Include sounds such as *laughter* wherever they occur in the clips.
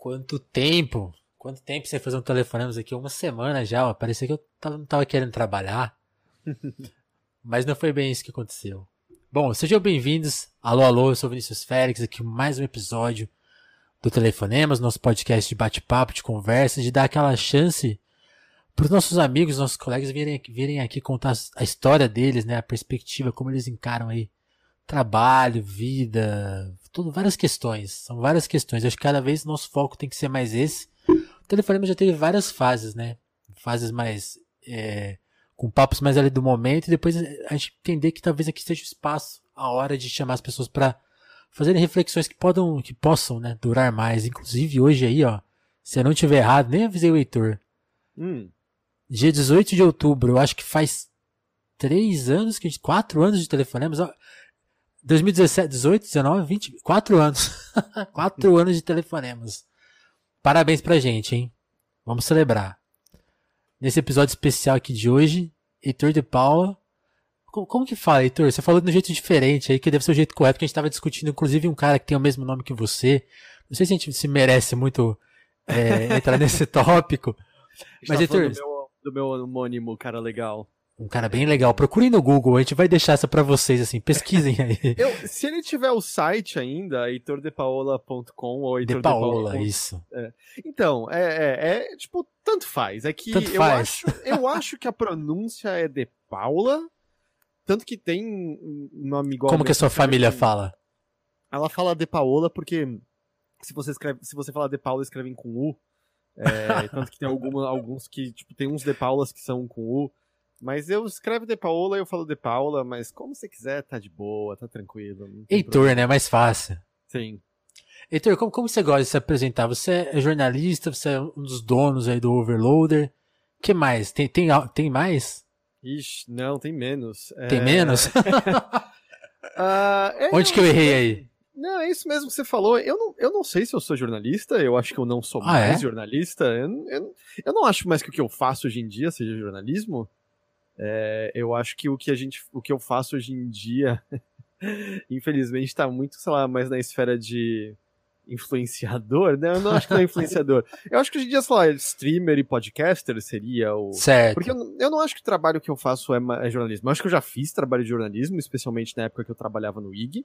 Quanto tempo? Quanto tempo você fazer um telefonema aqui? Uma semana já, ó. Parecia que eu tava, não tava querendo trabalhar. *laughs* Mas não foi bem isso que aconteceu. Bom, sejam bem-vindos. Alô, alô, eu sou Vinícius Félix, aqui mais um episódio do Telefonemas, nosso podcast de bate-papo, de conversa, de dar aquela chance para os nossos amigos, nossos colegas virem, virem aqui contar a história deles, né, a perspectiva, como eles encaram aí trabalho, vida, tudo, várias questões. São várias questões. Eu acho que cada vez nosso foco tem que ser mais esse. O telefonema já teve várias fases, né? Fases mais. É, com papos mais ali do momento, e depois a gente entender que talvez aqui seja o espaço, a hora de chamar as pessoas para fazerem reflexões que, podam, que possam né, durar mais. Inclusive hoje aí, ó, se eu não tiver errado, nem avisei o Heitor. Hum. Dia 18 de outubro, eu acho que faz três anos, que a gente, quatro anos de telefonemas. 2017, 18, 19, 20, 4 anos. *laughs* 4 anos de telefonemas. Parabéns pra gente, hein? Vamos celebrar. Nesse episódio especial aqui de hoje, Heitor de Paula. Como, como, que fala, Heitor? Você falou de um jeito diferente aí, que deve ser o jeito correto, que a gente tava discutindo, inclusive, um cara que tem o mesmo nome que você. Não sei se a gente se merece muito é, entrar nesse *laughs* tópico. Mas, Heitor. Do meu, do meu homônimo, cara legal. Um cara bem legal. Procurem no Google, a gente vai deixar essa para vocês, assim, pesquisem aí. *laughs* Eu, se ele tiver o site ainda, heitordepaola.com ou Heitor De Paola, isso. É. Então, é, é, é, tipo, tanto faz. É que tanto eu, faz. Acho, eu acho que a pronúncia é de Paula, tanto que tem um nome igual. Como que a sua família fala? Ela fala de Paola porque se você escreve, se você falar de Paula, escrevem com U. É, tanto que tem alguma, alguns que, tipo, tem uns de Paulas que são com U. Mas eu escrevo De Paula eu falo De Paula, mas como você quiser, tá de boa, tá tranquilo. Heitor, problema. né? Mais fácil. Sim. Heitor, como, como você gosta de se apresentar? Você é jornalista, você é um dos donos aí do Overloader. que mais? Tem, tem, tem mais? Ixi, não, tem menos. Tem é... menos? uh, *laughs* é, Onde que eu errei aí? Não, é isso mesmo que você falou. Eu não, eu não sei se eu sou jornalista, eu acho que eu não sou ah, mais é? jornalista. Eu, eu, eu não acho mais que o que eu faço hoje em dia seja jornalismo. É, eu acho que o que a gente, o que eu faço hoje em dia, *laughs* infelizmente, está muito, sei lá, mais na esfera de influenciador, né? Eu não acho que não é influenciador. Eu acho que hoje em dia, sei lá, streamer e podcaster seria o. Certo. Porque eu, eu não acho que o trabalho que eu faço é, é, jornalismo. Eu acho que eu já fiz trabalho de jornalismo, especialmente na época que eu trabalhava no IG.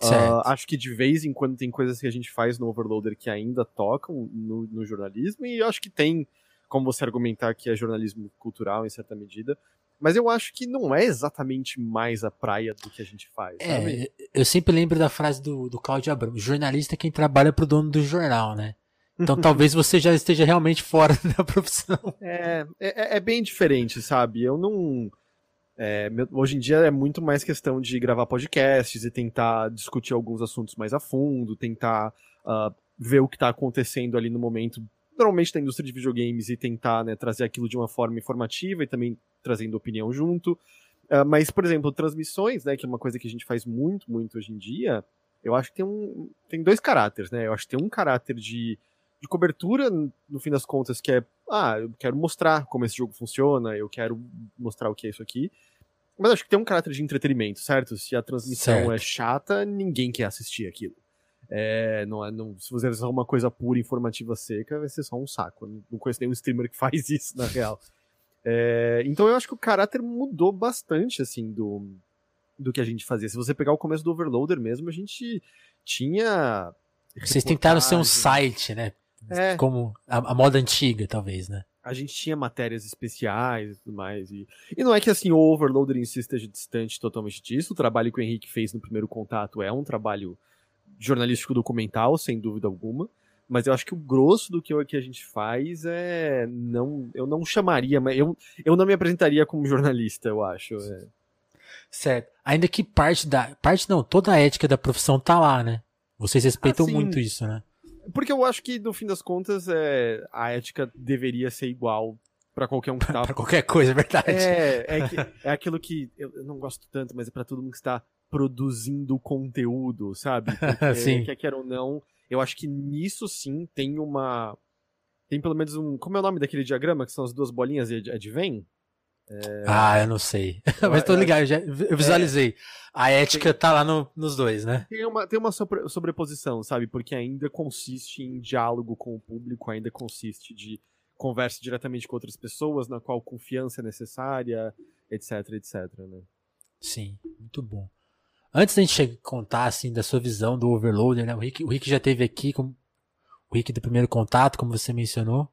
Uh, acho que de vez em quando tem coisas que a gente faz no Overloader que ainda tocam no, no jornalismo, e eu acho que tem como você argumentar que é jornalismo cultural em certa medida. Mas eu acho que não é exatamente mais a praia do que a gente faz. É, eu sempre lembro da frase do, do Cláudio Abrão: jornalista é quem trabalha pro dono do jornal, né? Então *laughs* talvez você já esteja realmente fora *laughs* da profissão. É, é, é bem diferente, sabe? Eu não. É, hoje em dia é muito mais questão de gravar podcasts e tentar discutir alguns assuntos mais a fundo, tentar uh, ver o que está acontecendo ali no momento normalmente da indústria de videogames e tentar né, trazer aquilo de uma forma informativa e também trazendo opinião junto. Uh, mas, por exemplo, transmissões, né, que é uma coisa que a gente faz muito, muito hoje em dia, eu acho que tem, um, tem dois caráteres, né? Eu acho que tem um caráter de, de cobertura, no fim das contas, que é, ah, eu quero mostrar como esse jogo funciona, eu quero mostrar o que é isso aqui. Mas acho que tem um caráter de entretenimento, certo? Se a transmissão certo. é chata, ninguém quer assistir aquilo. É, não, é, não, se você fizer uma coisa pura, informativa, seca, vai ser só um saco. Não, não conheço nenhum streamer que *laughs* faz isso, na real. É, então eu acho que o caráter mudou bastante, assim, do, do que a gente fazia. Se você pegar o começo do Overloader mesmo, a gente tinha. Vocês tentaram ser um site, né? É. Como a, a, moda antiga, talvez, né? A gente tinha matérias especiais e tudo mais. E, e não é que assim o Overloader em si esteja distante totalmente disso. O trabalho que o Henrique fez no primeiro contato é um trabalho jornalístico documental, sem dúvida alguma. Mas eu acho que o grosso do que, que a gente faz é. não Eu não chamaria, mas eu, eu não me apresentaria como jornalista, eu acho. É. Certo. Ainda que parte da. Parte não, toda a ética da profissão tá lá, né? Vocês respeitam assim, muito isso, né? Porque eu acho que, no fim das contas, é, a ética deveria ser igual para qualquer um que *laughs* tá. pra qualquer coisa, é verdade. É, é, que, é aquilo que eu, eu não gosto tanto, mas é para todo mundo que está produzindo conteúdo, sabe? *laughs* Porque, sim. quer queira ou não, eu acho que nisso sim tem uma. Tem pelo menos um. Como é o nome daquele diagrama? Que são as duas bolinhas e advém? É... Ah, eu não sei. *laughs* Mas tô ligado, eu, já, eu visualizei. É, a ética tem, tá lá no, nos dois, né? Tem uma, tem uma sobreposição, sabe? Porque ainda consiste em diálogo com o público, ainda consiste de conversa diretamente com outras pessoas, na qual confiança é necessária, etc, etc, né? Sim, muito bom. Antes da gente contar, assim, da sua visão do Overloader, né? O Rick, o Rick já teve aqui, com, o Rick do primeiro contato, como você mencionou,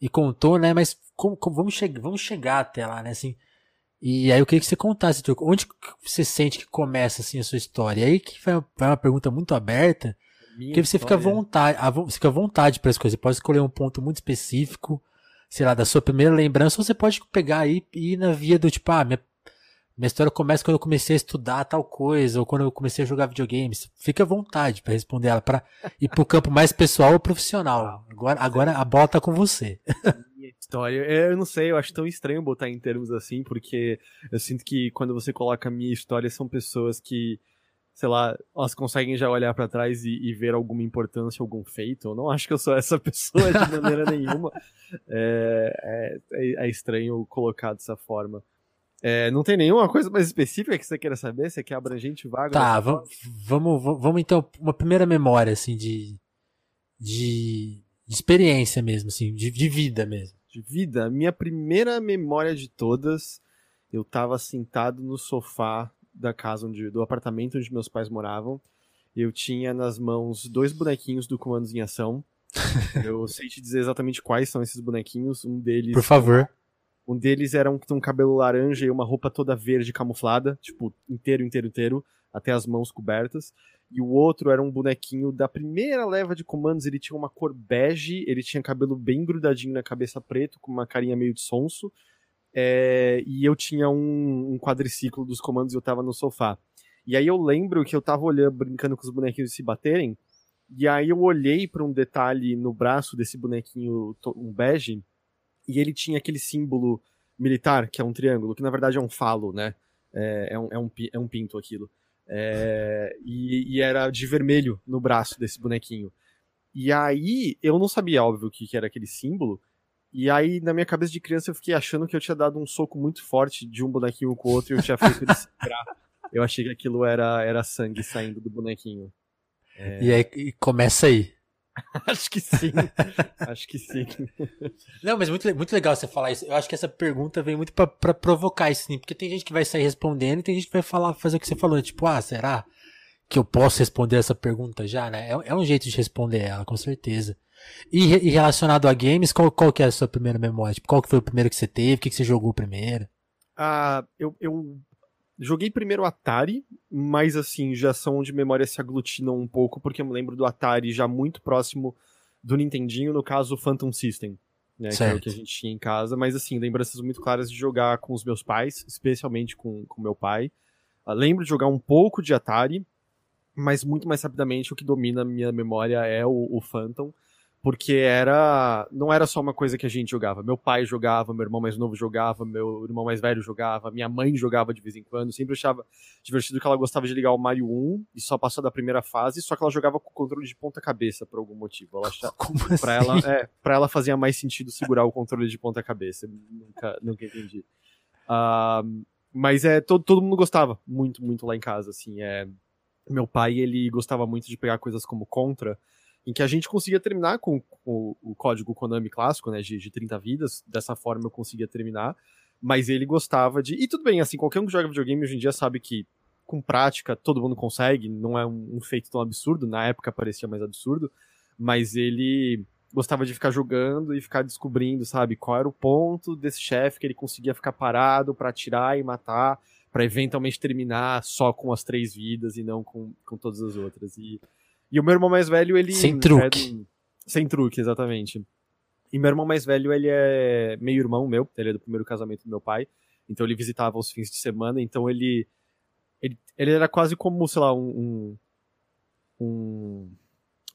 e contou, né? Mas como, como, vamos, che vamos chegar até lá, né? Assim, e aí eu queria que você contasse, onde você sente que começa assim a sua história? E aí que vai uma pergunta muito aberta, Minha porque você história. fica à vontade, você fica à vontade para as coisas. Você pode escolher um ponto muito específico, sei lá, da sua primeira lembrança, ou você pode pegar aí e ir na via do tipo, ah, minha, minha história começa quando eu comecei a estudar tal coisa, ou quando eu comecei a jogar videogames. Fica à vontade para responder ela, para ir pro campo mais pessoal ou profissional. Agora, agora a bola tá com você. história. É, eu não sei, eu acho tão estranho botar em termos assim, porque eu sinto que quando você coloca a minha história, são pessoas que, sei lá, elas conseguem já olhar para trás e, e, ver alguma importância, algum feito. Eu não acho que eu sou essa *laughs* pessoa de maneira nenhuma. É, é, é, estranho colocar dessa forma. É, não tem nenhuma coisa mais específica que você queira saber? Você quer abrangente vago? Tá, vamos, vamos, vamos então, uma primeira memória, assim, de, de, de experiência mesmo, assim, de, de vida mesmo de vida, minha primeira memória de todas, eu estava sentado no sofá da casa onde, do apartamento onde meus pais moravam. Eu tinha nas mãos dois bonequinhos do Comandos em Ação. *laughs* eu sei te dizer exatamente quais são esses bonequinhos. Um deles. Por favor. Um deles era um que um cabelo laranja e uma roupa toda verde camuflada, tipo, inteiro, inteiro, inteiro, até as mãos cobertas e o outro era um bonequinho da primeira leva de comandos. Ele tinha uma cor bege, ele tinha cabelo bem grudadinho na cabeça preto, com uma carinha meio de sonso. É, e eu tinha um, um, quadriciclo dos comandos e eu tava no sofá. E aí eu lembro que eu tava olhando, brincando com os bonequinhos se baterem. E aí eu olhei para um detalhe no braço desse bonequinho, um bege, e ele tinha aquele símbolo militar, que é um triângulo, que na verdade é um falo, né? É, é, um, é, um, é um pinto aquilo. É, e, e, era de vermelho no braço desse bonequinho. E aí, eu não sabia, óbvio, o que, que era aquele símbolo. E aí, na minha cabeça de criança, eu fiquei achando que eu tinha dado um soco muito forte de um bonequinho com o outro e eu tinha feito ele Eu achei que aquilo era, era sangue saindo do bonequinho. É... E aí começa aí. *laughs* acho que sim. acho que sim. *laughs* Não, mas muito, muito legal você falar isso. Eu acho que essa pergunta vem muito para provocar isso, sim. Porque tem gente que vai sair respondendo e tem gente que vai falar, fazer o que você falou. Tipo, ah, será que eu posso responder essa pergunta já, né? É, é um jeito de responder ela, com certeza. E, e, relacionado a games, qual, qual que é a sua primeira memória? Tipo, qual que foi o primeiro que você teve? O que, que você jogou primeiro? Ah, eu, eu Joguei primeiro Atari, mas assim, já são onde memórias se aglutinam um pouco, porque eu me lembro do Atari já muito próximo do Nintendinho, no caso o Phantom System, né, que é o que a gente tinha em casa, mas assim, lembranças muito claras de jogar com os meus pais, especialmente com o meu pai. Uh, lembro de jogar um pouco de Atari, mas muito mais rapidamente o que domina a minha memória é o, o Phantom porque era não era só uma coisa que a gente jogava. Meu pai jogava, meu irmão mais novo jogava, meu irmão mais velho jogava, minha mãe jogava de vez em quando. Sempre achava divertido que ela gostava de ligar o Mario 1 e só passou da primeira fase, só que ela jogava com o controle de ponta cabeça por algum motivo. Ela achava, *laughs* Como assim? pra ela, é, para ela fazia mais sentido segurar o controle de ponta cabeça. Nunca, nunca entendi. Uh, mas é todo, todo mundo gostava muito, muito lá em casa, assim, é meu pai, ele gostava muito de pegar coisas como Contra, em que a gente conseguia terminar com, com o código Konami clássico, né, de, de 30 vidas, dessa forma eu conseguia terminar, mas ele gostava de... E tudo bem, assim, qualquer um que joga videogame hoje em dia sabe que com prática todo mundo consegue, não é um, um feito tão absurdo, na época parecia mais absurdo, mas ele gostava de ficar jogando e ficar descobrindo, sabe, qual era o ponto desse chefe que ele conseguia ficar parado para atirar e matar, para eventualmente terminar só com as três vidas e não com, com todas as outras. E e o meu irmão mais velho, ele. Sem truque. É do... Sem truque, exatamente. E meu irmão mais velho, ele é meio irmão meu, ele é do primeiro casamento do meu pai. Então ele visitava os fins de semana, então ele. Ele, ele era quase como, sei lá, um, um, um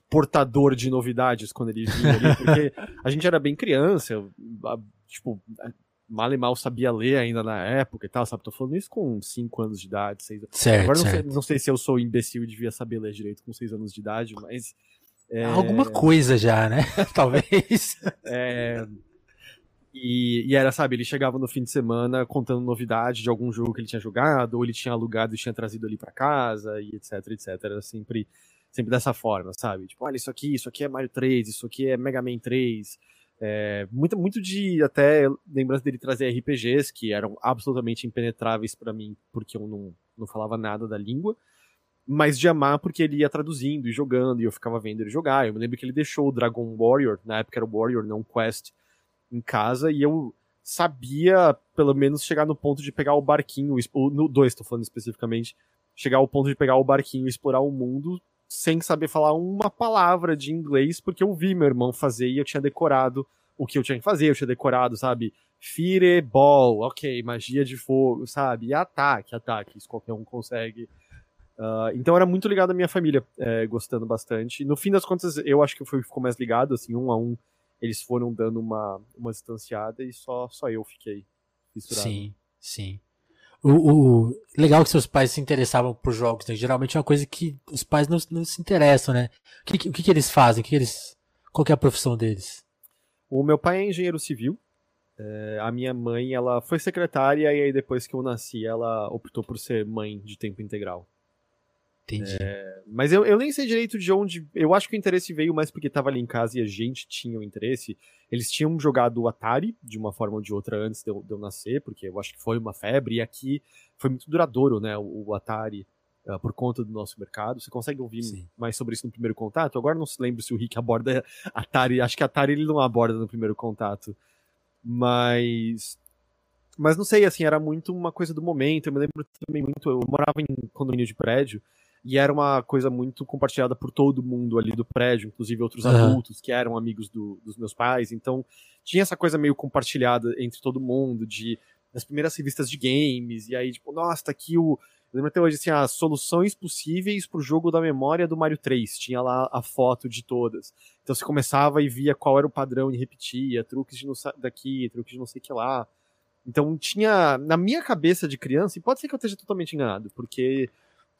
portador de novidades quando ele vinha ali, *laughs* porque a gente era bem criança, tipo, mal e mal sabia ler ainda na época e tal, sabe? Tô falando isso com 5 anos de idade, 6 anos. Certo, Agora não, certo. Sei, não sei se eu sou imbecil e devia saber ler direito com 6 anos de idade, mas. É... Alguma coisa já, né? *laughs* *laughs* Talvez. É... E, e, era, sabe, ele chegava no fim de semana contando novidade de algum jogo que ele tinha jogado, ou ele tinha alugado e tinha trazido ali para casa, e etc, etc. Era sempre, sempre dessa forma, sabe? Tipo, olha, isso aqui, isso aqui é Mario 3, isso aqui é Mega Man 3. É, muito, muito de até lembrança dele trazer RPGs que eram absolutamente impenetráveis para mim, porque eu não, não falava nada da língua mas de amar porque ele ia traduzindo e jogando, e eu ficava vendo ele jogar. Eu me lembro que ele deixou o Dragon Warrior, na época era o Warrior, não Quest, em casa, e eu sabia, pelo menos, chegar no ponto de pegar o barquinho, no 2 tô falando especificamente, chegar ao ponto de pegar o barquinho e explorar o mundo sem saber falar uma palavra de inglês, porque eu vi meu irmão fazer e eu tinha decorado o que eu tinha que fazer, eu tinha decorado, sabe? Fireball, ok, magia de fogo, sabe? Ataque, ataque, isso qualquer um consegue. Uh, então era muito ligado à minha família, é, gostando bastante. No fim das contas, eu acho que fui, ficou mais ligado, assim, um a um. Eles foram dando uma, uma distanciada e só, só eu fiquei misturado. Sim, sim. O, o, legal que seus pais se interessavam por jogos, né? Geralmente é uma coisa que os pais não, não se interessam, né? O que, o que, que eles fazem? O que, que eles, qual que é a profissão deles? O meu pai é engenheiro civil. É, a minha mãe, ela foi secretária e aí depois que eu nasci, ela optou por ser mãe de tempo integral. Entendi. É, mas eu, eu nem sei direito de onde. Eu acho que o interesse veio mais porque tava ali em casa e a gente tinha o interesse. Eles tinham jogado o Atari, de uma forma ou de outra, antes de eu, de eu nascer, porque eu acho que foi uma febre, e aqui foi muito duradouro, né? O, o Atari. Uh, por conta do nosso mercado. Você consegue ouvir Sim. mais sobre isso no primeiro contato? Agora não se lembro se o Rick aborda Atari. Acho que Atari ele não aborda no primeiro contato. Mas mas não sei, assim, era muito uma coisa do momento. Eu me lembro também muito. Eu morava em condomínio de prédio e era uma coisa muito compartilhada por todo mundo ali do prédio, inclusive outros uhum. adultos que eram amigos do, dos meus pais. Então tinha essa coisa meio compartilhada entre todo mundo, de das primeiras revistas de games, e aí, tipo, nossa, tá aqui o. Eu lembro até hoje, assim, as soluções possíveis pro jogo da memória do Mario 3. Tinha lá a foto de todas. Então você começava e via qual era o padrão e repetia, truques de não daqui, truques de não sei o que lá. Então tinha, na minha cabeça de criança, e pode ser que eu esteja totalmente enganado, porque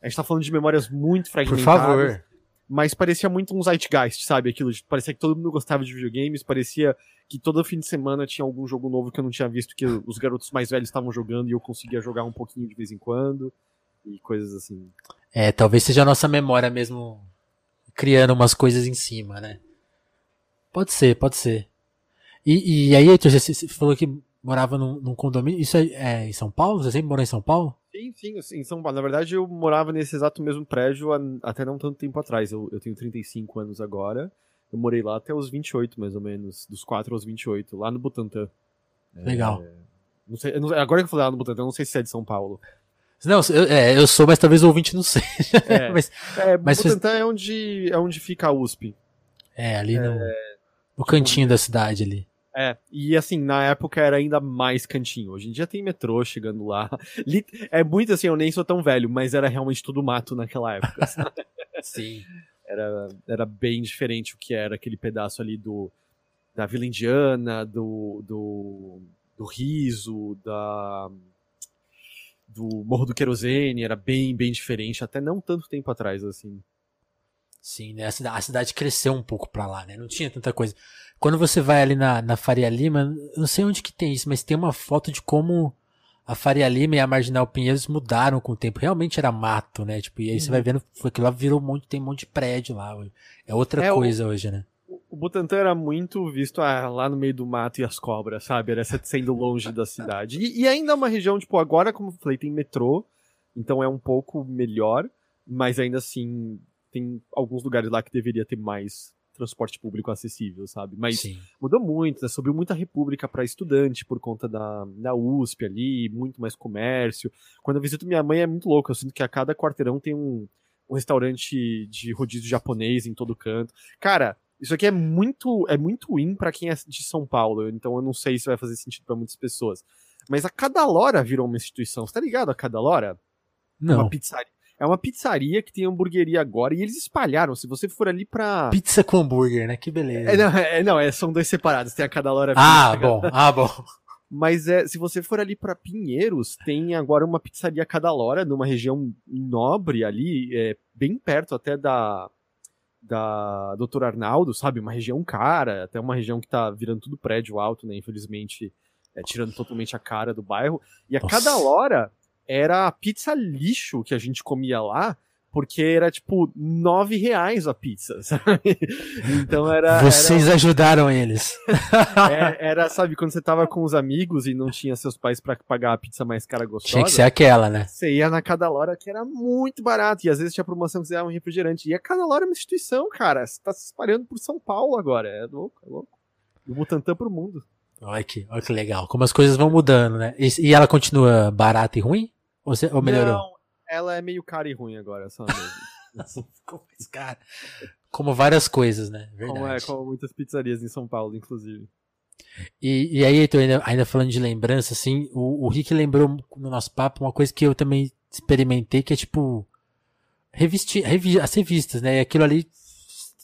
a gente tá falando de memórias muito fragmentadas. Por favor. Mas parecia muito um zeitgeist, sabe? Aquilo, parecia que todo mundo gostava de videogames, parecia que todo fim de semana tinha algum jogo novo que eu não tinha visto, que os garotos mais velhos estavam jogando e eu conseguia jogar um pouquinho de vez em quando, e coisas assim. É, talvez seja a nossa memória mesmo criando umas coisas em cima, né? Pode ser, pode ser. E, e aí, você falou que morava num, num condomínio. Isso é, é, em São Paulo? Você sempre morou em São Paulo? Sim, sim, em São Paulo. Na verdade, eu morava nesse exato mesmo prédio até não tanto tempo atrás. Eu, eu tenho 35 anos agora. Eu morei lá até os 28, mais ou menos. Dos 4 aos 28, lá no Butantã. Legal. É, não sei, não, agora que eu falei lá no Butantã, eu não sei se é de São Paulo. Não, eu, é, eu sou, mas talvez o ouvinte não *laughs* seja. É, *laughs* mas, é, mas Butantã é, onde, é onde fica a USP. É, ali no, é, no cantinho da cidade ali. É, e assim, na época era ainda mais cantinho. Hoje em dia tem metrô chegando lá. *laughs* É muito assim, eu nem sou tão velho, mas era realmente tudo mato naquela época. *laughs* Sim. Era, era bem diferente o que era aquele pedaço ali do da Vila Indiana, do, do, do Riso, da do Morro do Querosene, era bem, bem diferente, até não tanto tempo atrás, assim. Sim, né? A cidade, a cidade cresceu um pouco pra lá, né? Não tinha tanta coisa. Quando você vai ali na, na Faria Lima, não sei onde que tem isso, mas tem uma foto de como a Faria Lima e a Marginal Pinheiros mudaram com o tempo. Realmente era mato, né? Tipo, e aí uhum. você vai vendo, que lá virou um monte, tem um monte de prédio lá. É outra é, coisa o, hoje, né? O Butantã era muito visto ah, lá no meio do mato e as cobras, sabe? Era sendo longe da cidade. E, e ainda é uma região, tipo, agora, como eu falei, tem metrô, então é um pouco melhor, mas ainda assim tem alguns lugares lá que deveria ter mais transporte público acessível, sabe? Mas Sim. mudou muito, né? Subiu muita república para estudante por conta da, da USP ali, muito mais comércio. Quando eu visito minha mãe é muito louco, eu sinto que a cada quarteirão tem um, um restaurante de rodízio japonês em todo canto. Cara, isso aqui é muito é muito in para quem é de São Paulo, então eu não sei se vai fazer sentido para muitas pessoas. Mas a cada lora virou uma instituição, você tá ligado a cada lora? Não. Uma pizzaria é uma pizzaria que tem hamburgueria agora e eles espalharam. Se você for ali pra. Pizza com hambúrguer, né? Que beleza. É, não, *laughs* é, não é, são dois separados. Tem a cada hora. Ah, bom. Ah, bom. *laughs* Mas é, se você for ali para Pinheiros, tem agora uma pizzaria cada hora numa região nobre ali, é, bem perto até da da Doutor Arnaldo, sabe? Uma região cara, até uma região que tá virando tudo prédio alto, né? Infelizmente, é, tirando totalmente a cara do bairro. E a Nossa. cada hora era a pizza lixo que a gente comia lá, porque era tipo nove reais a pizza, *laughs* sabe? Então era. Vocês era... ajudaram eles. *laughs* é, era, sabe, quando você tava com os amigos e não tinha seus pais para pagar a pizza mais cara gostosa. Tinha que ser aquela, né? Você ia na cada hora que era muito barato. E às vezes tinha promoção que você dava um refrigerante. E a cada hora é uma instituição, cara. Você tá se espalhando por São Paulo agora. É louco, é louco. Do Butantã pro mundo. Olha que, olha que legal. Como as coisas vão mudando, né? E, e ela continua barata e ruim? Ou, ou melhorou? Não, ela é meio cara e ruim agora, só mesmo. *laughs* cara. Como várias coisas, né? Verdade. Como, é, como muitas pizzarias em São Paulo, inclusive. E, e aí, Heitor, ainda, ainda falando de lembrança, assim, o, o Rick lembrou no nosso papo uma coisa que eu também experimentei, que é tipo. Revestir, revi, as revistas, né? E aquilo ali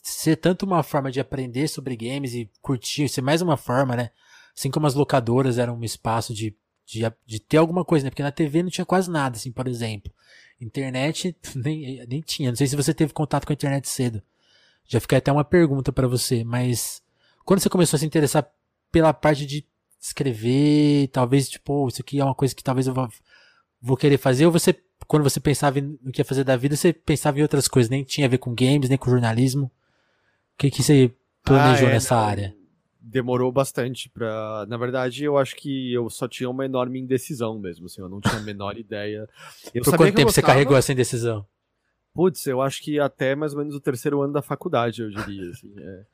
ser tanto uma forma de aprender sobre games e curtir, ser mais uma forma, né? Assim como as locadoras eram um espaço de, de, de ter alguma coisa, né? Porque na TV não tinha quase nada, assim, por exemplo. Internet *laughs* nem, nem tinha. Não sei se você teve contato com a internet cedo. Já fica até uma pergunta para você, mas quando você começou a se interessar pela parte de escrever, talvez, tipo, isso aqui é uma coisa que talvez eu vou, vou querer fazer, ou você, quando você pensava no que ia fazer da vida, você pensava em outras coisas, nem tinha a ver com games, nem com jornalismo? O que, que você planejou ah, é, nessa não. área? Demorou bastante para, na verdade, eu acho que eu só tinha uma enorme indecisão mesmo, assim, eu não tinha a menor *laughs* ideia. Eu Por quanto tempo gostava... você carregou essa indecisão? Putz, eu acho que até mais ou menos o terceiro ano da faculdade, eu diria, assim, é.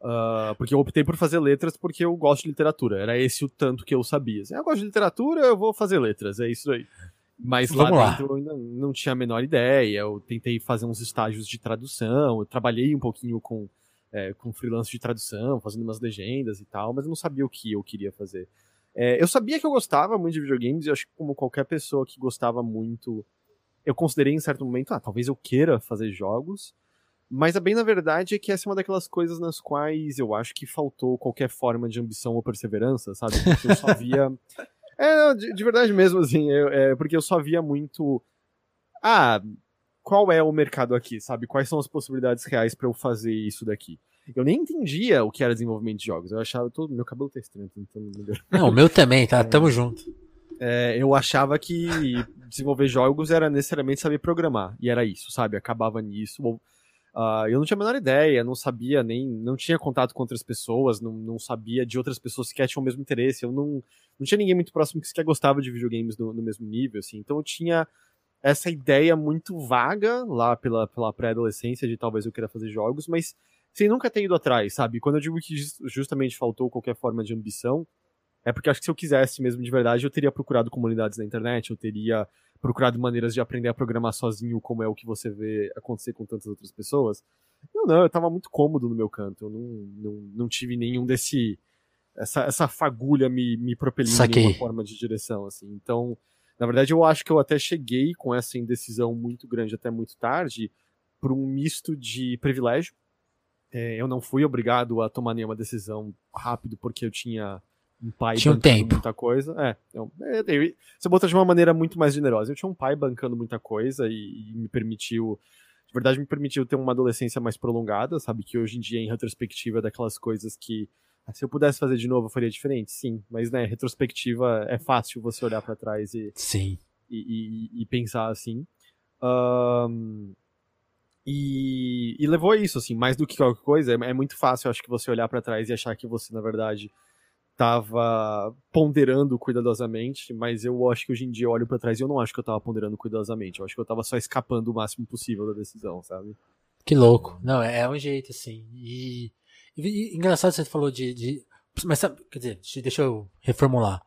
uh, porque eu optei por fazer letras porque eu gosto de literatura, era esse o tanto que eu sabia. Assim, ah, eu gosto de literatura, eu vou fazer letras, é isso aí. Mas lá Vamos dentro lá. eu ainda não tinha a menor ideia, eu tentei fazer uns estágios de tradução, eu trabalhei um pouquinho com é, com freelance de tradução, fazendo umas legendas e tal, mas eu não sabia o que eu queria fazer. É, eu sabia que eu gostava muito de videogames, e acho que como qualquer pessoa que gostava muito, eu considerei em certo momento, ah, talvez eu queira fazer jogos, mas a bem na verdade é que essa é uma daquelas coisas nas quais eu acho que faltou qualquer forma de ambição ou perseverança, sabe? Porque eu só *laughs* via. é, de, de, verdade mesmo, assim, eu, é, porque eu só via muito. Ah, qual é o mercado aqui, sabe? Quais são as possibilidades reais para eu fazer isso daqui? Eu nem entendia o que era desenvolvimento de jogos. Eu achava todo meu cabelo tá estranho, melhorar. Não, o meu também, tá? É, Tamo junto. É, eu achava que desenvolver jogos era necessariamente saber programar e era isso, sabe? Acabava nisso. Uh, eu não tinha a menor ideia, não sabia nem, não tinha contato com outras pessoas, não, não sabia de outras pessoas que tinham o mesmo interesse. Eu não, não tinha ninguém muito próximo que sequer gostava de videogames no, no mesmo nível, assim. Então eu tinha essa ideia muito vaga lá pela, pela pré-adolescência de talvez eu queira fazer jogos, mas sem nunca ter ido atrás, sabe? Quando eu digo que justamente faltou qualquer forma de ambição, é porque acho que se eu quisesse mesmo de verdade, eu teria procurado comunidades na internet, eu teria procurado maneiras de aprender a programar sozinho, como é o que você vê acontecer com tantas outras pessoas. Não, não, eu tava muito cômodo no meu canto, eu não, não, não tive nenhum desse. Essa, essa fagulha me, me propelindo em uma forma de direção, assim. Então, na verdade, eu acho que eu até cheguei com essa indecisão muito grande até muito tarde por um misto de privilégio. É, eu não fui obrigado a tomar nenhuma decisão rápido porque eu tinha um pai tinha um tempo. muita coisa. É, eu, é, eu, você botou de uma maneira muito mais generosa. Eu tinha um pai bancando muita coisa e, e me permitiu de verdade me permitiu ter uma adolescência mais prolongada, sabe? Que hoje em dia, em retrospectiva, é daquelas coisas que se eu pudesse fazer de novo, eu faria diferente? Sim, mas né, retrospectiva é fácil você olhar para trás e, Sim. E, e, e pensar assim. Um, e, e, levou a isso, assim, mais do que qualquer coisa, é, é muito fácil, acho que você olhar para trás e achar que você, na verdade, estava ponderando cuidadosamente, mas eu acho que hoje em dia eu olho para trás e eu não acho que eu estava ponderando cuidadosamente, eu acho que eu estava só escapando o máximo possível da decisão, sabe? Que louco. Não, é, é um jeito, assim. E e, engraçado você falou de, de. Mas sabe, quer dizer, deixa eu reformular.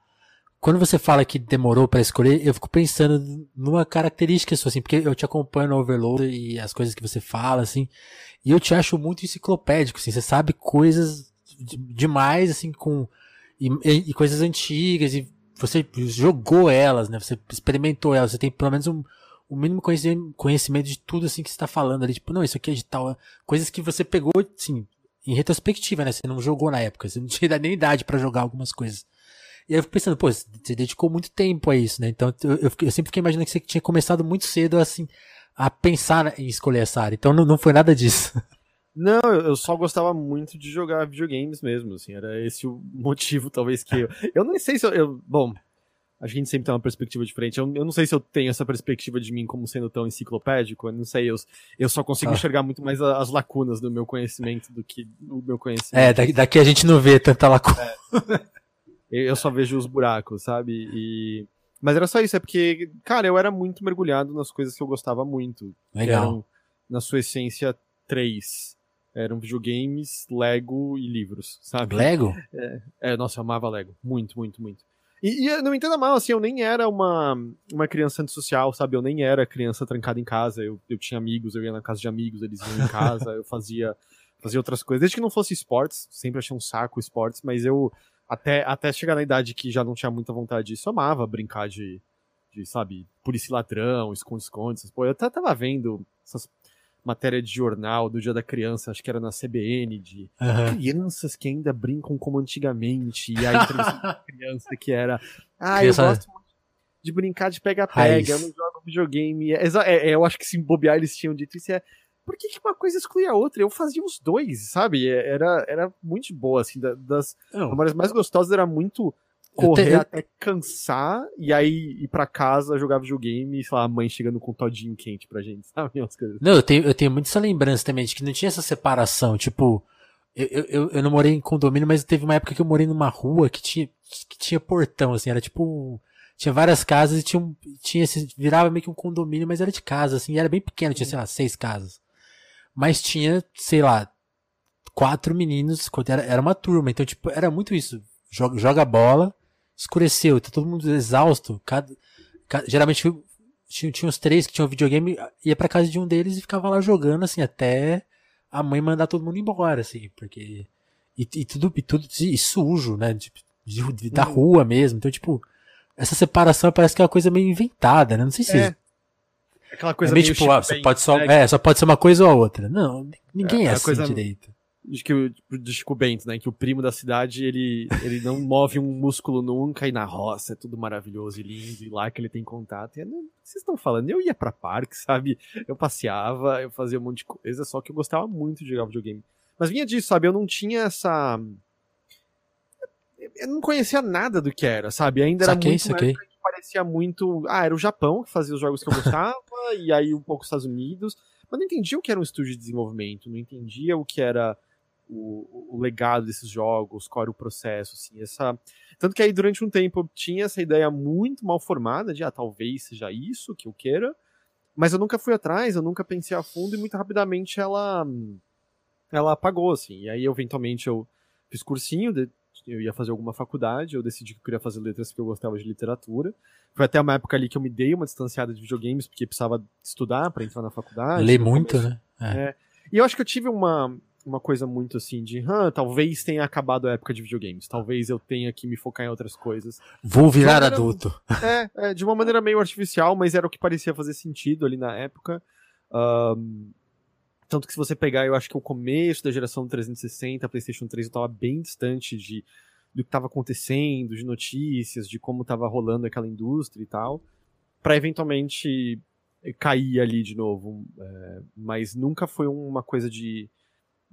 Quando você fala que demorou para escolher, eu fico pensando numa característica sua, assim, porque eu te acompanho no Overload e as coisas que você fala, assim, e eu te acho muito enciclopédico, assim, você sabe coisas demais, assim, com. E, e, coisas antigas, e você jogou elas, né? Você experimentou elas, você tem pelo menos um, o mínimo conhecimento de tudo assim que você está falando ali, tipo, não, isso aqui é de tal, coisas que você pegou, assim, em retrospectiva, né? Você não jogou na época, você não *laughs* tinha nem idade para jogar algumas coisas. E aí eu fico pensando, pô, você dedicou muito tempo a isso, né? Então eu, eu, eu sempre fiquei imaginando que você tinha começado muito cedo, assim, a pensar em escolher essa área. Então não, não foi nada disso. *laughs* Não, eu só gostava muito de jogar videogames mesmo, assim, era esse o motivo, talvez, que eu... Eu nem sei se eu... eu bom, a gente sempre tem uma perspectiva diferente. Eu, eu, não sei se eu tenho essa perspectiva de mim como sendo tão enciclopédico, eu não sei, eu, eu só consigo ah. enxergar muito mais as lacunas do meu conhecimento do que o meu conhecimento. É, daqui, daqui a gente não vê tanta lacuna. É. Eu só vejo os buracos, sabe? E... Mas era só isso, é porque, cara, eu era muito mergulhado nas coisas que eu gostava muito. Legal. Eram, na sua essência, três. Eram videogames, Lego e livros, sabe? Lego? É, é nossa, eu amava Lego. Muito, muito, muito. E, e não me entenda mal, assim, eu nem era uma, uma criança antissocial, sabe? Eu nem era criança trancada em casa. Eu, eu tinha amigos, eu ia na casa de amigos, eles iam em casa, eu fazia, fazia outras coisas. Desde que não fosse esportes, sempre achei um saco esportes, mas eu, até, até chegar na idade que já não tinha muita vontade disso, amava brincar de, de sabe, polícia ladrão, esconde-esconde, Pô, eu até tava vendo essas matéria de jornal do Dia da Criança, acho que era na CBN, de uhum. crianças que ainda brincam como antigamente. E aí entrevista *laughs* criança que era. Ah, Criança... eu gosto de brincar de pega-pega, eu não jogo videogame. É, é, eu acho que se bobear eles tinham dito isso. É, por que, que uma coisa exclui a outra? Eu fazia os dois, sabe? É, era, era muito boa, assim, das memórias mais gostosas era muito correr te... até cansar e aí ir pra casa jogar videogame e, sei lá, a mãe chegando com um todinho quente pra gente, *laughs* sabe? Coisas. Não, eu tenho, eu tenho muito essa lembrança também de que não tinha essa separação, tipo, eu, eu, eu não morei em condomínio, mas teve uma época que eu morei numa rua que tinha, que tinha portão, assim, era tipo tinha várias casas e tinha, tinha esse, virava meio que um condomínio, mas era de casa, assim, era bem pequeno, tinha, sei lá, seis casas. Mas tinha, sei lá, quatro meninos, era, era uma turma, então, tipo, era muito isso. Joga, joga bola, escureceu, tá todo mundo exausto. Cada, cada geralmente tinha, tinha uns três que tinham videogame, ia pra casa de um deles e ficava lá jogando, assim, até a mãe mandar todo mundo embora, assim, porque. E, e tudo, e tudo e sujo, né? De, de, de, da uhum. rua mesmo. Então, tipo, essa separação parece que é uma coisa meio inventada, né? Não sei se. É. Aquela coisa é meio, meio tipo, ah, só pode só, né? é, só pode ser uma coisa ou a outra. Não, ninguém é, é assim coisa, direito de que de Chico Bento, né? Que o primo da cidade, ele, ele não *laughs* move um músculo nunca e na roça é tudo maravilhoso e lindo e lá que ele tem contato. E, vocês estão falando, eu ia pra parque, *laughs* sabe? Eu passeava, eu fazia um monte de coisa, só que eu gostava muito de jogar videogame. Mas vinha disso, sabe? Eu não tinha essa. Eu não conhecia nada do que era, sabe? Ainda era saquei, muito saquei. parecia muito. Ah, era o Japão que fazia os jogos que eu gostava, *laughs* e aí um pouco os Estados Unidos. Mas não entendia o que era um estúdio de desenvolvimento, não entendia o que era o, o, legado desses jogos, qual era o processo, assim, essa... Tanto que aí durante um tempo eu tinha essa ideia muito mal formada de, ah, talvez seja isso que eu queira, mas eu nunca fui atrás, eu nunca pensei a fundo e muito rapidamente ela ela apagou, assim, e aí eventualmente eu fiz cursinho, eu ia fazer alguma faculdade, eu decidi que eu queria fazer letras porque eu gostava de literatura. Foi até uma época ali que eu me dei uma distanciada de videogames, porque precisava estudar para entrar na faculdade. Ler muito, começo. né? É. É. E eu acho que eu tive uma, uma coisa muito assim de, ah, talvez tenha acabado a época de videogames, talvez eu tenha que me focar em outras coisas. Vou virar maneira, adulto. É, é, de uma maneira meio artificial, mas era o que parecia fazer sentido ali na época. Um, tanto que se você pegar, eu acho que o começo da geração 360, PlayStation 3, eu tava bem distante de do que estava acontecendo, de notícias, de como estava rolando aquela indústria e tal, para eventualmente cair ali de novo. É, mas nunca foi uma coisa de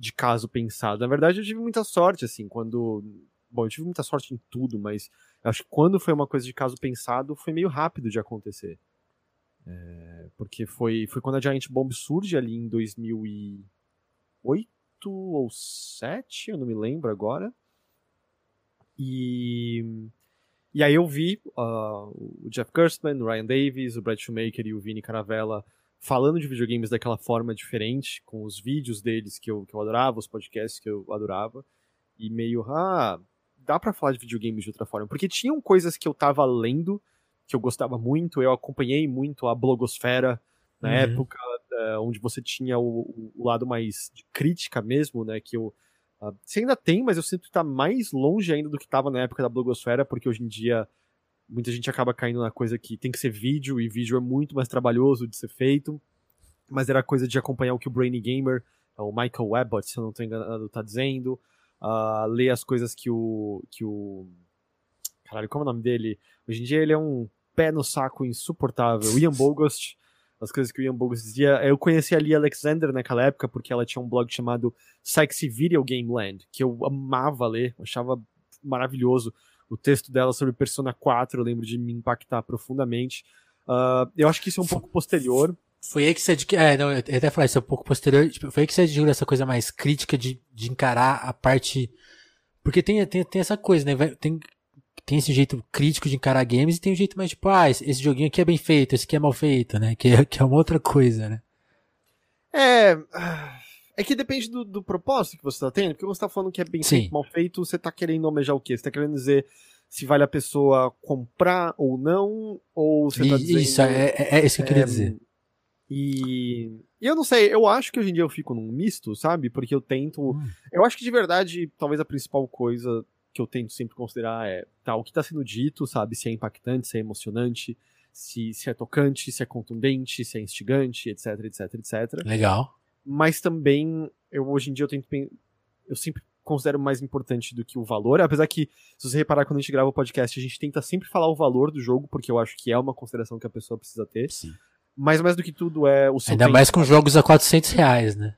de caso pensado. Na verdade, eu tive muita sorte, assim, quando. Bom, eu tive muita sorte em tudo, mas acho que quando foi uma coisa de caso pensado, foi meio rápido de acontecer. É, porque foi, foi quando a Giant Bomb surge ali em 2008 ou 2007, eu não me lembro agora. E, e aí eu vi uh, o Jeff Gerstmann, o Ryan Davis, o Brad Shoemaker e o Vini Caravella falando de videogames daquela forma diferente, com os vídeos deles que eu, que eu adorava, os podcasts que eu adorava, e meio, ah, dá para falar de videogames de outra forma. Porque tinham coisas que eu tava lendo, que eu gostava muito, eu acompanhei muito a blogosfera na uhum. época, uh, onde você tinha o, o, lado mais de crítica mesmo, né, que eu... Uh, você ainda tem, mas eu sinto que tá mais longe ainda do que tava na época da blogosfera, porque hoje em dia muita gente acaba caindo na coisa que tem que ser vídeo, e vídeo é muito mais trabalhoso de ser feito. Mas era coisa de acompanhar o que o Brainy Gamer, o Michael Webbott, se eu não estou enganado, tá dizendo. Uh, ler as coisas que o. que o. Caralho, como é o nome dele? Hoje em dia ele é um pé no saco insuportável. Ian Bogost. as coisas que o Ian Bogost dizia. Eu conheci a Lee Alexander naquela época porque ela tinha um blog chamado Sexy Video Game Land, que eu amava ler, achava maravilhoso. O texto dela sobre Persona 4, eu lembro de me impactar profundamente. Uh, eu acho que isso é um pouco posterior. Foi aí que você. É, não, eu até falei, isso é um pouco posterior. Tipo, foi aí que você adquiriu essa coisa mais crítica de, de encarar a parte. Porque tem, tem, tem essa coisa, né? Tem, tem esse jeito crítico de encarar games e tem um jeito mais tipo, ah, esse, esse joguinho aqui é bem feito, esse aqui é mal feito, né? Que é, que é uma outra coisa, né? É. É que depende do, do propósito que você tá tendo, porque você tá falando que é bem Sim. feito, mal feito, você tá querendo almejar o quê? Você tá querendo dizer se vale a pessoa comprar ou não, ou você tá dizendo... Isso, é, é, é isso que eu queria é, dizer. E, e eu não sei, eu acho que hoje em dia eu fico num misto, sabe? Porque eu tento. Hum. Eu acho que de verdade, talvez a principal coisa que eu tento sempre considerar é tá, o que está sendo dito, sabe? Se é impactante, se é emocionante, se, se é tocante, se é contundente, se é instigante, etc, etc, etc. Legal. Mas também, eu hoje em dia eu tento. Eu sempre considero mais importante do que o valor, apesar que, se você reparar, quando a gente grava o podcast, a gente tenta sempre falar o valor do jogo, porque eu acho que é uma consideração que a pessoa precisa ter. Sim. Mas mais do que tudo é o seu Ainda tempo. mais com jogos a 400 reais, né?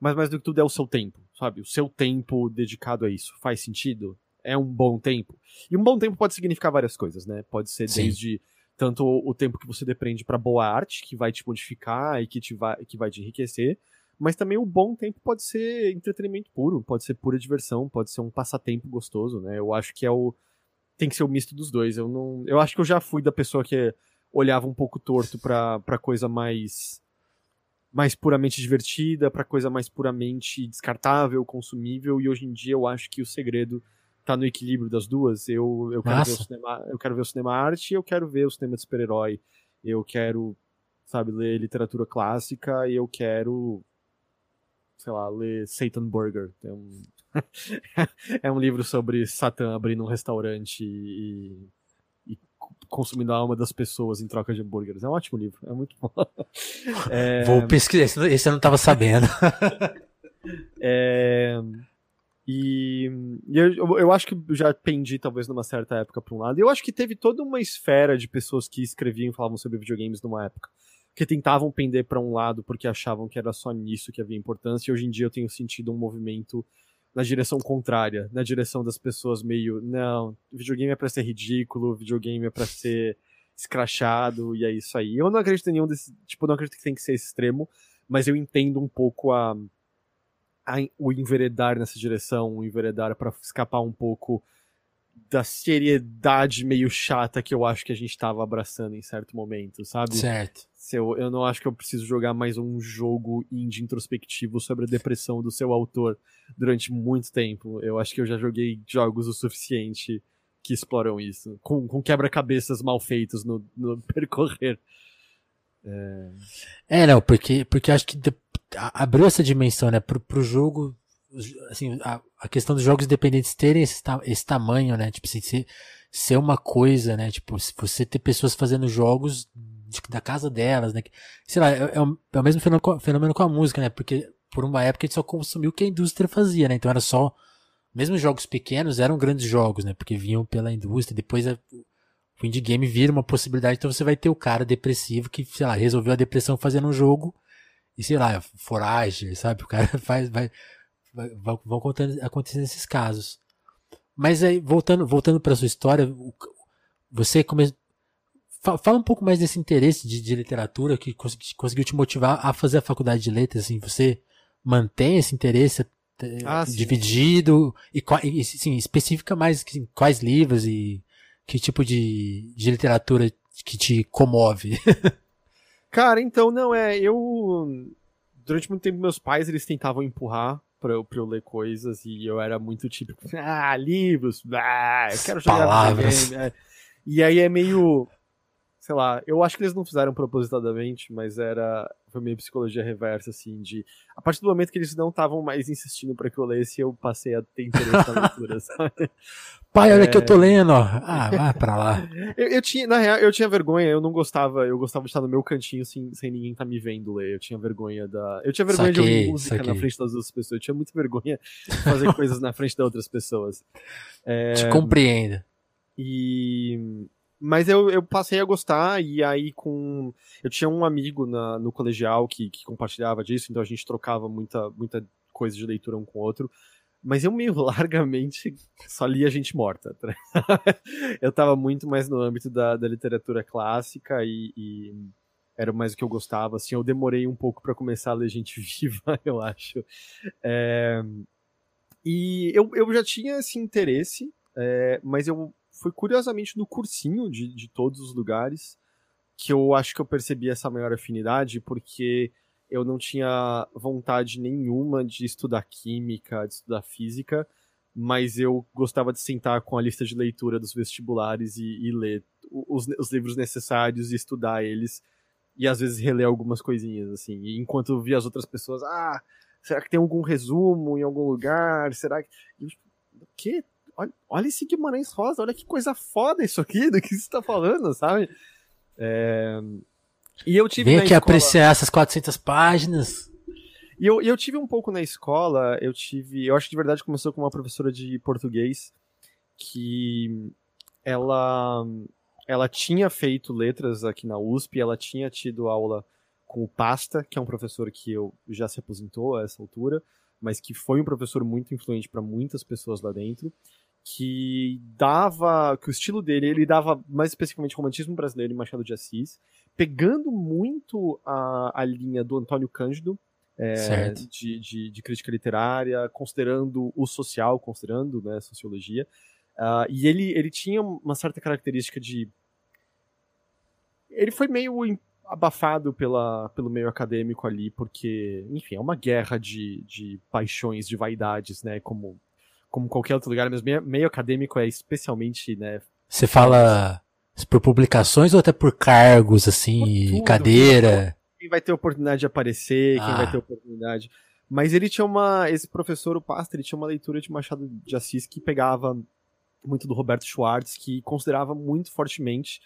Mas mais do que tudo é o seu tempo, sabe? O seu tempo dedicado a isso. Faz sentido? É um bom tempo? E um bom tempo pode significar várias coisas, né? Pode ser Sim. desde tanto o tempo que você depende para boa arte, que vai te modificar e que, te vai, que vai te enriquecer, mas também o bom tempo pode ser entretenimento puro, pode ser pura diversão, pode ser um passatempo gostoso, né? Eu acho que é o tem que ser o misto dos dois. Eu não, eu acho que eu já fui da pessoa que olhava um pouco torto pra, pra coisa mais mais puramente divertida, para coisa mais puramente descartável, consumível, e hoje em dia eu acho que o segredo tá no equilíbrio das duas. Eu, eu, quero, ver o cinema, eu quero ver o cinema arte e eu quero ver o cinema de super-herói. Eu quero, sabe, ler literatura clássica e eu quero, sei lá, ler Satan Burger. É um, *laughs* é um livro sobre Satã abrindo um restaurante e consumindo a alma das pessoas em troca de hambúrgueres. É um ótimo livro, é muito bom. *laughs* É... Vou pesquisar, esse eu não estava sabendo. *laughs* é... E, e eu, eu, acho que já pendi, talvez, numa certa época para um lado. E eu acho que teve toda uma esfera de pessoas que escreviam e falavam sobre videogames numa época. Que tentavam pender para um lado porque achavam que era só nisso que havia importância. E hoje em dia eu tenho sentido um movimento na direção contrária, na direção das pessoas meio, não, videogame é para ser ridículo, videogame é para ser escrachado e é isso aí. Eu não acredito em nenhum desse, tipo, não acredito que tem que ser extremo, mas eu entendo um pouco a, a o enveredar nessa direção, o enveredar para escapar um pouco da seriedade meio chata que eu acho que a gente tava abraçando em certo momento, sabe? Certo. Eu, eu não acho que eu preciso jogar mais um jogo indie introspectivo sobre a depressão do seu autor durante muito tempo. Eu acho que eu já joguei jogos o suficiente que exploram isso, com, com quebra-cabeças mal feitos no, no *laughs* percorrer. É... é, não, porque, porque acho que abriu essa dimensão, né, pro, pro jogo assim, a, a, questão dos jogos independentes terem esse, esse tamanho, né? Tipo, assim, ser, ser uma coisa, né? Tipo, você ter pessoas fazendo jogos de, da casa delas, né? Sei lá, é, é, o, é o mesmo fenômeno, fenômeno com a música, né? Porque por uma época a gente só consumiu o que a indústria fazia, né? Então era só. Mesmo jogos pequenos eram grandes jogos, né? Porque vinham pela indústria. Depois a, o indie game vira uma possibilidade. Então você vai ter o cara depressivo que, sei lá, resolveu a depressão fazendo um jogo. E sei lá, foragem, sabe? O cara *laughs* faz, vai, vão, vão acontecendo esses casos. Mas aí, voltando, voltando para sua história, você come... fala um pouco mais desse interesse de, de literatura que conseguiu te motivar a fazer a faculdade de letras, assim, você mantém esse interesse ah, dividido e, e sim, especifica mais assim, quais livros e que tipo de, de literatura que te comove? *laughs* Cara, então, não, é, eu durante muito tempo meus pais eles tentavam empurrar pra eu, pra eu ler coisas e eu era muito típico, ah, livros, ah, eu quero jogar Palavras. videogame. É. E aí é meio, sei lá, eu acho que eles não fizeram propositadamente, mas era foi meio psicologia reversa, assim, de a partir do momento que eles não estavam mais insistindo para que eu lesse, eu passei a ter interesse na *laughs* leitura, sabe? Pai, olha é... que eu tô lendo, ó. Ah, vai pra lá. *laughs* eu, eu, tinha, na real, eu tinha vergonha, eu não gostava, eu gostava de estar no meu cantinho sem, sem ninguém tá me vendo ler. Eu tinha vergonha da. Eu tinha vergonha saquei, de ouvir música saquei. na frente das outras pessoas. Eu tinha muita vergonha de fazer *laughs* coisas na frente das outras pessoas. É... Te compreendo. E Mas eu, eu passei a gostar, e aí com. Eu tinha um amigo na, no colegial que, que compartilhava disso, então a gente trocava muita, muita coisa de leitura um com o outro. Mas eu meio *laughs* largamente só lia gente morta. Tá? *laughs* eu tava muito mais no âmbito da, da literatura clássica e, e era mais o que eu gostava. Assim, eu demorei um pouco para começar a ler gente *laughs* viva, eu acho. É... E eu, eu já tinha esse interesse, é... mas eu fui curiosamente no cursinho de, de todos os lugares que eu acho que eu percebi essa maior afinidade, porque eu não tinha vontade nenhuma de estudar química, de estudar física, mas eu gostava de sentar com a lista de leitura dos vestibulares e, e ler os, os, livros necessários e estudar eles, e às vezes reler algumas coisinhas, assim. E enquanto eu via as outras pessoas, ah, será que tem algum resumo em algum lugar? Será que. o quê? Olha, olha esse Guimarães Rosa, olha que coisa foda isso aqui, do que você está falando, sabe? É... E eu tive Vem aqui escola... apreciar essas 400 páginas. E eu, eu tive um pouco na escola, eu tive. Eu acho que de verdade começou com uma professora de português que ela ela tinha feito letras aqui na USP, ela tinha tido aula com o Pasta, que é um professor que eu já se aposentou a essa altura, mas que foi um professor muito influente para muitas pessoas lá dentro, que dava, que o estilo dele, ele dava mais especificamente romantismo brasileiro e Machado de Assis, pegando muito a, a linha do Antônio Cândido, é, de, de, de, crítica literária, considerando o social, considerando né, sociologia. Uh, e ele, ele tinha uma certa característica de. Ele foi meio abafado pela, pelo meio acadêmico ali, porque, enfim, é uma guerra de, de paixões, de vaidades, né? Como, como qualquer outro lugar, mas meio, meio acadêmico é especialmente, né? Você fala por publicações ou até por cargos, assim, tudo, cadeira? Quem vai ter oportunidade de aparecer, ah. quem vai ah. ter oportunidade. Mas ele tinha uma. Esse professor, o Pastor, ele tinha uma leitura de Machado de Assis que pegava muito do Roberto Schwartz, que considerava muito fortemente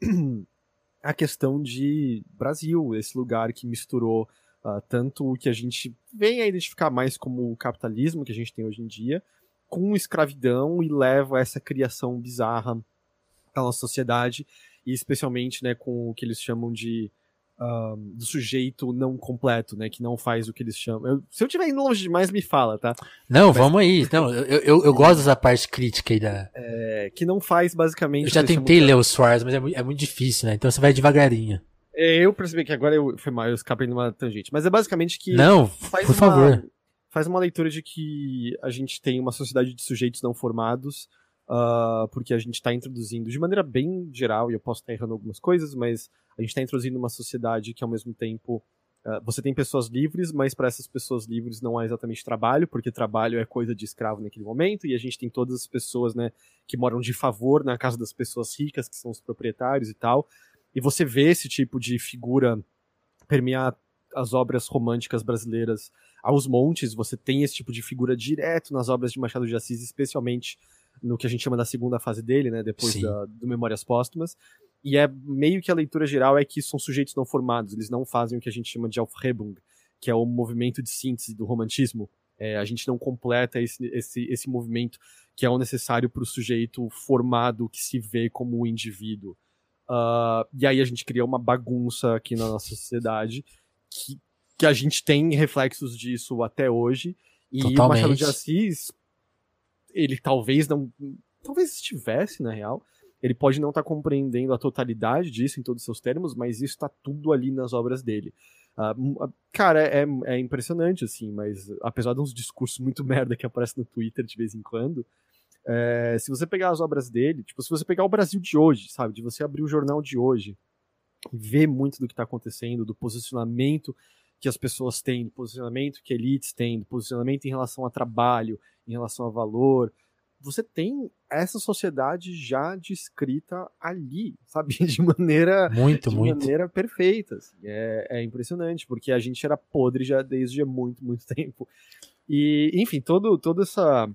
*clears throat* a questão de Brasil, esse lugar que misturou uh, tanto o que a gente vem a identificar mais como o capitalismo que a gente tem hoje em dia, com escravidão e leva a essa criação bizarra da nossa sociedade, e especialmente né, com o que eles chamam de um, do sujeito não completo, né? Que não faz o que eles chamam. Eu, se eu estiver indo longe demais, me fala, tá? Não, Mas, vamos aí. Não, eu, eu, eu gosto dessa parte crítica aí da. É, que não faz basicamente. Eu já tentei ler o Soares, mas é muito, é muito difícil, né? Então você vai devagarinho. É, eu percebi que agora eu foi mal, eu escapei numa tangente. Mas é basicamente que. Não, por uma, favor. Faz uma leitura de que a gente tem uma sociedade de sujeitos não formados uh, porque a gente está introduzindo de maneira bem geral, e eu posso estar errando algumas coisas, mas a gente está introduzindo uma sociedade que ao mesmo tempo uh, você tem pessoas livres, mas para essas pessoas livres não é exatamente trabalho, porque trabalho é coisa de escravo naquele momento, e a gente tem todas as pessoas né, que moram de favor na casa das pessoas ricas, que são os proprietários e tal, e você vê esse tipo de figura permear as obras românticas brasileiras aos montes, você tem esse tipo de figura direto nas obras de Machado de Assis, especialmente no que a gente chama da segunda fase dele, né, depois da, do Memórias Póstumas. E é meio que a leitura geral é que são sujeitos não formados, eles não fazem o que a gente chama de Aufhebung, que é o movimento de síntese do romantismo. É, a gente não completa esse, esse, esse movimento que é o necessário para o sujeito formado que se vê como o indivíduo. Uh, e aí a gente cria uma bagunça aqui na nossa sociedade que, que a gente tem reflexos disso até hoje. E Totalmente. o Machado de Assis ele talvez não. Talvez estivesse, na real. Ele pode não estar tá compreendendo a totalidade disso em todos os seus termos, mas isso está tudo ali nas obras dele. Uh, cara, é, é, impressionante, assim, mas apesar de uns discursos muito *laughs* merda que aparecem no Twitter de vez em quando, é, se você pegar as obras dele, tipo, se você pegar o Brasil de hoje, sabe, de você abrir o jornal de hoje e ver muito do que está acontecendo, do posicionamento que as pessoas têm, do posicionamento que elites têm, do posicionamento em relação a trabalho, em relação a valor. Você tem essa sociedade já descrita ali, sabe? *laughs* De maneira muito, de muito. maneira perfeita. Assim. É, é impressionante, porque a gente era podre já desde muito, muito *laughs* tempo. E, enfim, todo, toda essa,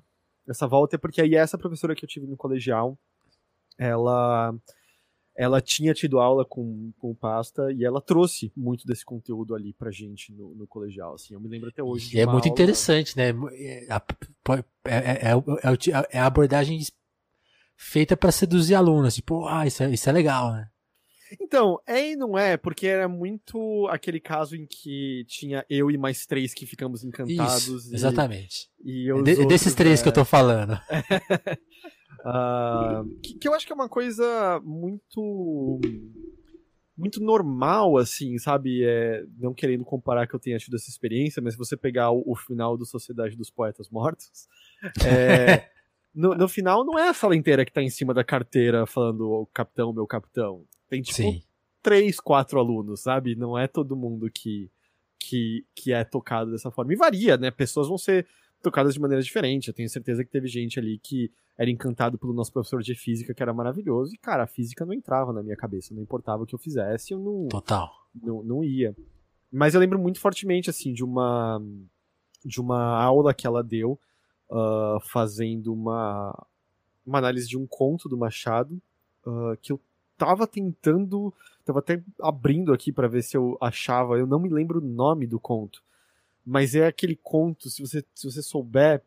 essa volta é porque aí essa professora que eu tive no colegial, ela ela tinha tido aula com, com o Pasta e ela trouxe muito desse conteúdo ali pra gente no, no colegial, assim, eu me lembro até hoje. E é muito aula... interessante, né? É, é, é, é, a abordagem feita para seduzir alunos. Tipo, ah, isso é, isso é legal, né? Então, é e não é, porque era muito aquele caso em que tinha eu e mais três que ficamos encantados. Isso, exatamente. E, e é de, outros, desses três é... que eu tô falando. *laughs* uh, que, que, eu acho que é uma coisa muito. Muito normal, assim, sabe? É, não querendo comparar que eu tenha tido essa experiência, mas se você pegar o, o final do Sociedade dos Poetas Mortos, é, *laughs* no, no, final não é a sala inteira que tá em cima da carteira falando o capitão, meu capitão. Tem tipo Sim. três, quatro alunos, sabe? Não é todo mundo que, que, que é tocado dessa forma. E varia, né? Pessoas vão ser tocadas de maneira diferente. Eu tenho certeza que teve gente ali que era encantado pelo nosso professor de física, que era maravilhoso. E, cara, a física não entrava na minha cabeça. Não importava o que eu fizesse, eu não. Total. Não, não ia. Mas eu lembro muito fortemente, assim, de uma. De uma aula que ela deu, uh, fazendo uma, uma análise de um conto do Machado, uh, que eu tava tentando, tava até abrindo aqui para ver se eu achava, eu não me lembro o nome do conto, mas é aquele conto, se você, se você souber,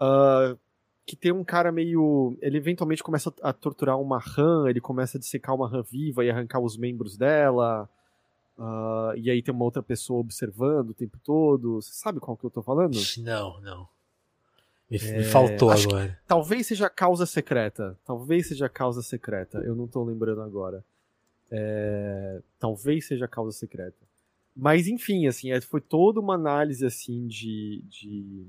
uh, que tem um cara meio. Ele eventualmente começa a torturar uma rã, ele começa a dissecar uma rã viva e arrancar os membros dela. Uh, e aí tem uma outra pessoa observando o tempo todo. Você sabe qual que eu tô falando? Não, não. Me, é, me faltou agora. Talvez seja causa secreta. Talvez seja causa secreta. Eu não tô lembrando agora. É, talvez seja causa secreta. Mas enfim, assim, é, foi toda uma análise assim de, de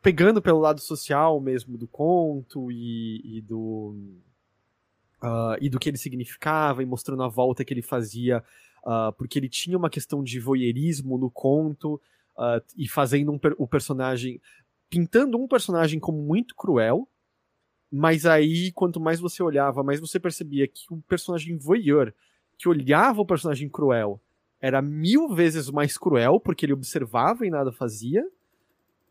pegando pelo lado social mesmo do conto e, e do uh, e do que ele significava e mostrando a volta que ele fazia, uh, porque ele tinha uma questão de voyeurismo no conto uh, e fazendo um, o personagem pintando um personagem como muito cruel, mas aí, quanto mais você olhava, mais você percebia que o personagem voyeur, que olhava o personagem cruel, era mil vezes mais cruel, porque ele observava e nada fazia,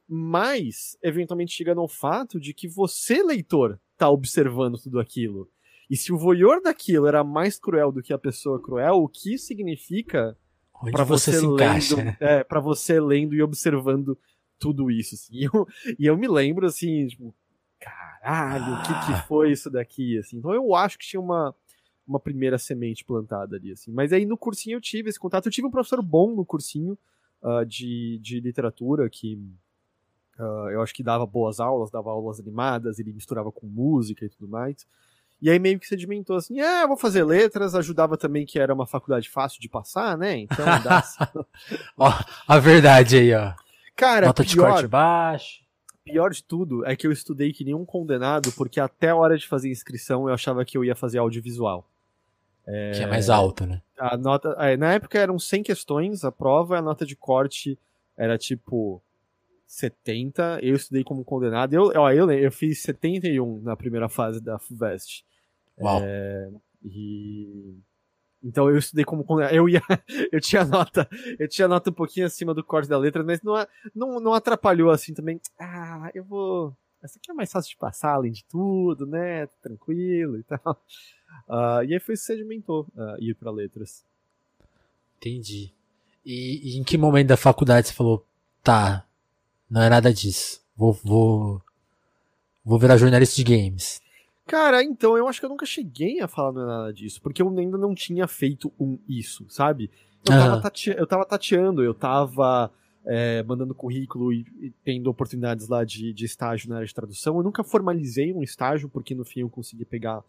mas, eventualmente, chega no fato de que você, leitor, tá observando tudo aquilo. E se o voyeur daquilo era mais cruel do que a pessoa cruel, o que significa para você, você lendo, é, para você lendo e observando tudo isso, assim. E eu, e eu me lembro, assim, tipo, caralho, o que, que ah. foi isso daqui, assim. Então eu acho que tinha uma, uma primeira semente plantada ali, assim. Mas aí no cursinho eu tive esse contato. Eu tive um professor bom no cursinho uh, de, de literatura que uh, eu acho que dava boas aulas, dava aulas animadas, ele misturava com música e tudo mais. E aí meio que sedimentou assim, é, vou fazer letras, ajudava também que era uma faculdade fácil de passar, né? Então dá. *laughs* ó, a verdade aí, ó. Cara, Nota pior, de corte baixo. Pior de tudo é que eu estudei que nem um condenado, porque até a hora de fazer inscrição eu achava que eu ia fazer audiovisual. É... Que é mais alto, né? A nota, é, na época eram 100 questões a prova, a nota de corte era tipo 70. Eu estudei como condenado. Eu, ó, eu, eu fiz 71 na primeira fase da FUVEST. Uau. É, e então eu estudei como eu ia, *laughs* eu tinha nota, eu tinha nota um pouquinho acima do corte da letra, mas não, não, não atrapalhou assim também. Ah, eu vou, essa aqui é mais fácil de passar, além de tudo, né? Tranquilo e tal. Uh, e aí foi sedimentou uh, ir para letras. Entendi. E, e, em que momento da faculdade você falou, tá, não é nada disso, vou, vou, vou virar jornalista de games? Cara, então, eu acho que eu nunca cheguei a falar nada disso, porque eu ainda não tinha feito um isso, sabe? Eu, uhum. tava, tate... eu tava tateando, eu tava é, mandando currículo e, e, tendo oportunidades lá de, de estágio na área de tradução. Eu nunca formalizei um estágio, porque no fim eu consegui pegar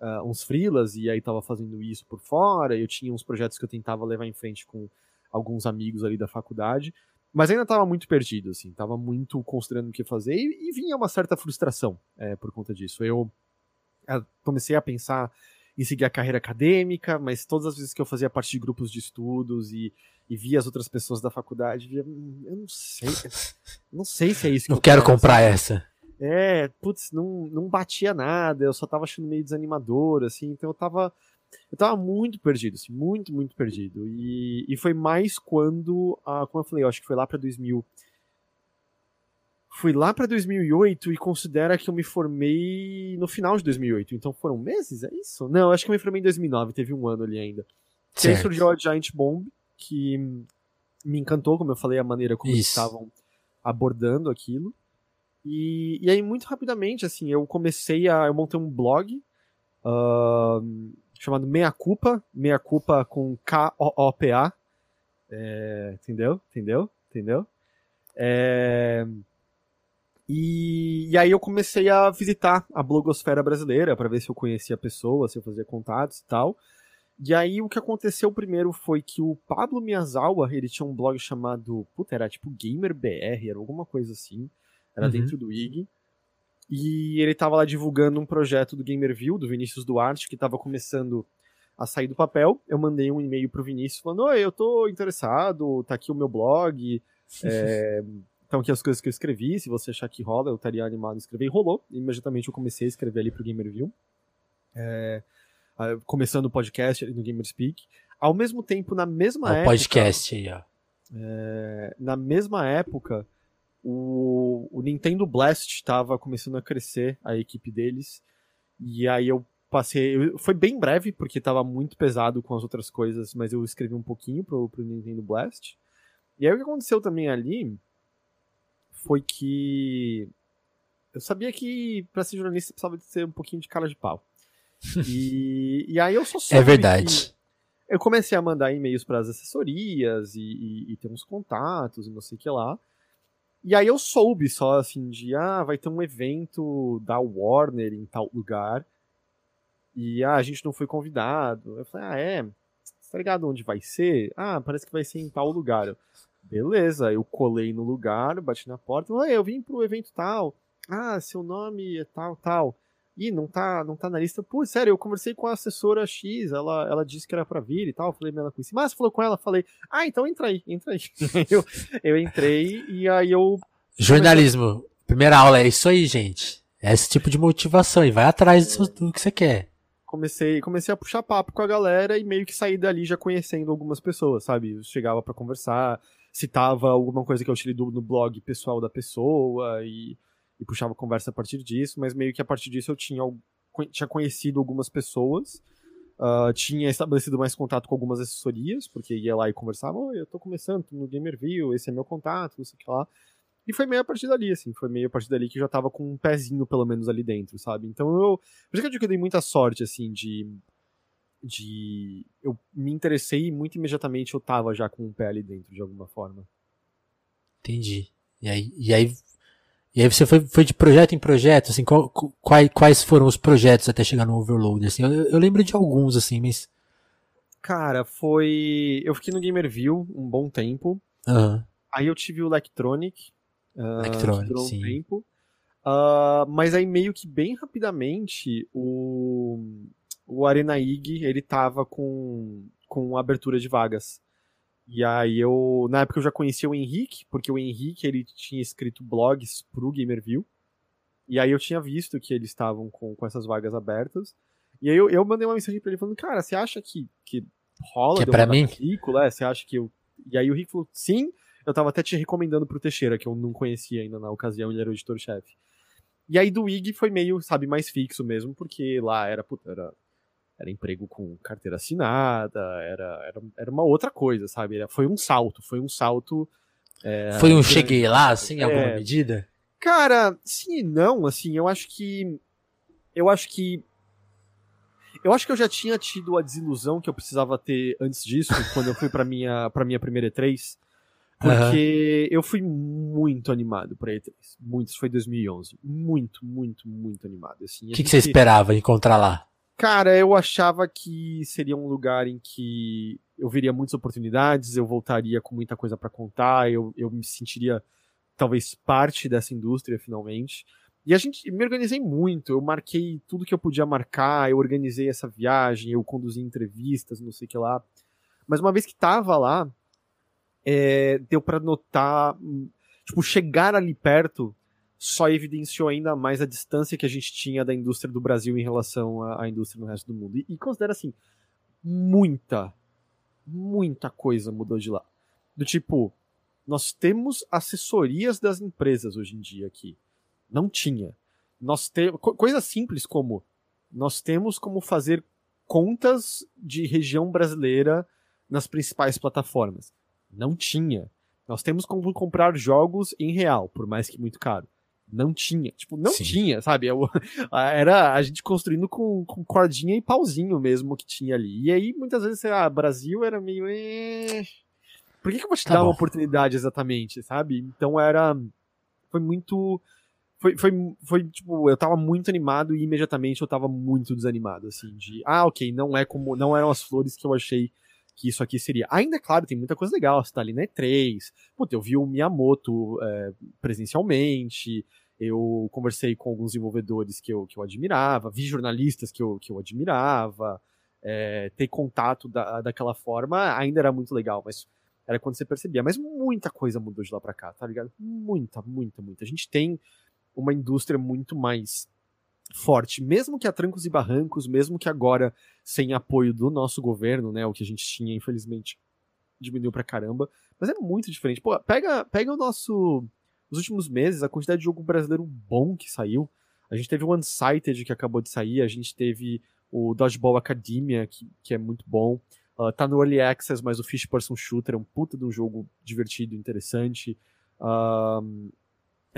uh, uns freelas e aí tava fazendo isso por fora. Eu tinha uns projetos que eu tentava levar em frente com alguns amigos ali da faculdade. Mas ainda tava muito perdido, assim, tava muito considerando o que fazer e, e vinha uma certa frustração é, por conta disso. Eu comecei a pensar em seguir a carreira acadêmica, mas todas as vezes que eu fazia parte de grupos de estudos e, e via as outras pessoas da faculdade, via, hum, eu não sei, não sei se é isso que Não que quero, quero comprar essa. É, putz, não, não batia nada, eu só tava achando meio desanimador, assim, então eu tava, eu tava muito perdido, assim, muito, muito perdido. E, e foi mais quando, ah, como eu falei, eu acho que foi lá pra 2000, fui lá para 2008 e considera que eu me formei no final de 2008. Então foram meses, é isso? Não, acho que eu me formei em 2009, teve um ano ali ainda. Certo. aí surgiu a Giant Bomb, que me encantou, como eu falei, a maneira como eles estavam abordando aquilo. E, e aí, muito rapidamente, assim, eu comecei a. Eu montei um blog uh, chamado Meia Culpa, Meia Culpa com K-O-O-P-A. É, entendeu? Entendeu? Entendeu? É, e, e, aí eu comecei a visitar a blogosfera brasileira para ver se eu conhecia pessoas, se eu fazia contatos e tal. E aí o que aconteceu primeiro foi que o Pablo Miyazawa, ele tinha um blog chamado, puta, era tipo GamerBR, era alguma coisa assim, era uhum. dentro do IG. E ele tava lá divulgando um projeto do Gamerview, do Vinícius Duarte, que tava começando a sair do papel. Eu mandei um e-mail pro Vinícius falando, oi, eu tô interessado, tá aqui o meu blog, *laughs* é, então aqui as coisas que eu escrevi, se você achar que rola, eu estaria animado em escrever. E rolou, imediatamente eu comecei a escrever ali pro Gamerview. É, começando o podcast ali no Gamerspeak. Ao mesmo tempo, na mesma época... podcast aí, ó. É, na mesma época, o, o Nintendo Blast estava começando a crescer, a equipe deles. E aí eu passei. Eu, foi bem breve, porque estava muito pesado com as outras coisas, mas eu escrevi um pouquinho pro, pro Nintendo Blast. E aí o que aconteceu também ali foi que eu sabia que para ser jornalista precisava de ser um pouquinho de cara de pau. *laughs* E, e aí eu só É verdade. Eu comecei a mandar e-mails para as assessorias e, e, e, ter uns contatos e não sei o que lá. E aí eu soube só assim de ah, vai ter um evento da Warner em tal lugar. E ah, a gente não foi convidado. Eu falei, ah, é? Você tá ligado onde vai ser? Ah, parece que vai ser em tal lugar. Beleza, eu colei no lugar, bati na porta, falei, eu vim pro evento tal. Ah, seu nome é tal, tal. Ih, não tá, não tá na lista. Pô, sério, eu conversei com a assessora X, ela, ela disse que era pra vir e tal. Falei, ela conheci. Mas falou com ela, falei, ah, então entra aí, entra aí. *laughs* eu, eu entrei e aí eu. Jornalismo, primeira aula, é isso aí, gente. É esse tipo de motivação e vai atrás do, do que você quer. Comecei, comecei a puxar papo com a galera e meio que saí dali já conhecendo algumas pessoas, sabe? Eu chegava para conversar, citava alguma coisa que eu tirei do, no blog pessoal da pessoa e, e puxava conversa a partir disso, mas meio que a partir disso eu tinha, tinha conhecido algumas pessoas, uh, tinha estabelecido mais contato com algumas assessorias, porque ia lá e conversava, eu tô começando no Gamerview, esse é meu contato, não sei o que lá. E foi meio a partir dali, assim, foi meio a partir dali que eu já tava com um pezinho, pelo menos, ali dentro, sabe? Então eu. Por isso que eu digo que eu dei muita sorte, assim, de de eu me interessei e muito imediatamente eu tava já com o pé ali dentro de alguma forma. Entendi. E aí, e aí, e aí você foi, foi de projeto em projeto, assim, qual, quais, quais foram os projetos até chegar no Overload, assim, eu, eu lembro de alguns, assim, mas... Cara, foi, eu fiquei no Gamerview um bom tempo, uhum. aí eu tive o Electronic, uh, Electronic, um sim. tempo, uh, mas aí meio que bem rapidamente o o Arena IG, ele tava com, com abertura de vagas. E aí eu, na época eu já conhecia o Henrique, porque o Henrique ele tinha escrito blogs pro Gamerview. E aí eu tinha visto que eles estavam com, com essas vagas abertas. E aí eu, eu mandei uma mensagem pra ele falando, cara, você acha que, que rola que é pra mim? Rico, é? Você acha que eu. E aí o Rick falou, sim, eu tava até te recomendando pro Teixeira, que eu não conhecia ainda na ocasião, ele era o editor-chefe. E aí do IG foi meio, sabe, mais fixo mesmo, porque lá era, puta, era era emprego com carteira assinada, era, era, era uma outra coisa, sabe? Era, foi um salto, foi um salto. É, foi um cheguei lá, assim, em alguma é, medida? Cara, sim e não, assim, eu acho que. Eu acho que. Eu acho que eu já tinha tido a desilusão que eu precisava ter antes disso, *laughs* quando eu fui pra minha, pra minha primeira E3. Porque uhum. eu fui muito animado pra E3. Muito, isso foi 2011. Muito, muito, muito animado. Assim, o que, que você esperava encontrar lá? Cara, eu achava que seria um lugar em que eu veria muitas oportunidades, eu voltaria com muita coisa para contar, eu, eu me sentiria talvez parte dessa indústria finalmente. E a gente me organizei muito, eu marquei tudo que eu podia marcar, eu organizei essa viagem, eu conduzi entrevistas, não sei o que lá. Mas uma vez que tava lá, é, deu para notar, tipo, chegar ali perto só evidenciou ainda mais a distância que a gente tinha da indústria do Brasil em relação à, indústria no resto do mundo. E, e, considera assim, muita, muita coisa mudou de lá. Do tipo, nós temos assessorias das empresas hoje em dia aqui. Não tinha. Nós temos coisas simples como nós temos como fazer contas de região brasileira nas principais plataformas. Não tinha. Nós temos como comprar jogos em real, por mais que muito caro Não tinha. Tipo, não Sim. tinha, sabe? Eu, *laughs* era a gente construindo com, com cordinha e pauzinho mesmo que tinha ali. E aí, muitas vezes, ah, Brasil era meio. Eh, por que, que eu vou te tá dar bom. uma oportunidade exatamente, sabe? Então era. Foi muito. Foi, foi, foi, tipo, eu tava muito animado e imediatamente eu tava muito desanimado, assim, de, ah, ok, não é como, não eram as flores que eu achei que isso aqui seria. Ainda, é claro, tem muita coisa legal, você tá ali na E3, puta, eu vi o Miyamoto é, presencialmente, eu conversei com alguns desenvolvedores que eu, que eu admirava, vi jornalistas que eu, que eu admirava, é, ter contato da, daquela forma ainda era muito legal, mas era quando você percebia. Mas muita coisa mudou de lá pra cá, tá ligado? Muita, muita, muita. A gente tem uma indústria muito mais forte, mesmo que a trancos e barrancos, mesmo que agora sem apoio do nosso governo, né, o que a gente tinha, infelizmente, diminuiu pra caramba, mas é muito diferente. Pô, pega, pega o nosso os últimos meses, a quantidade de jogo brasileiro bom que saiu. A gente teve o Unsighted que acabou de sair, a gente teve o Dodgeball Academia, que, que é muito bom. Uh, tá no Early Access, mas o Fish Person Shooter é um puta de um jogo divertido, interessante. Uh,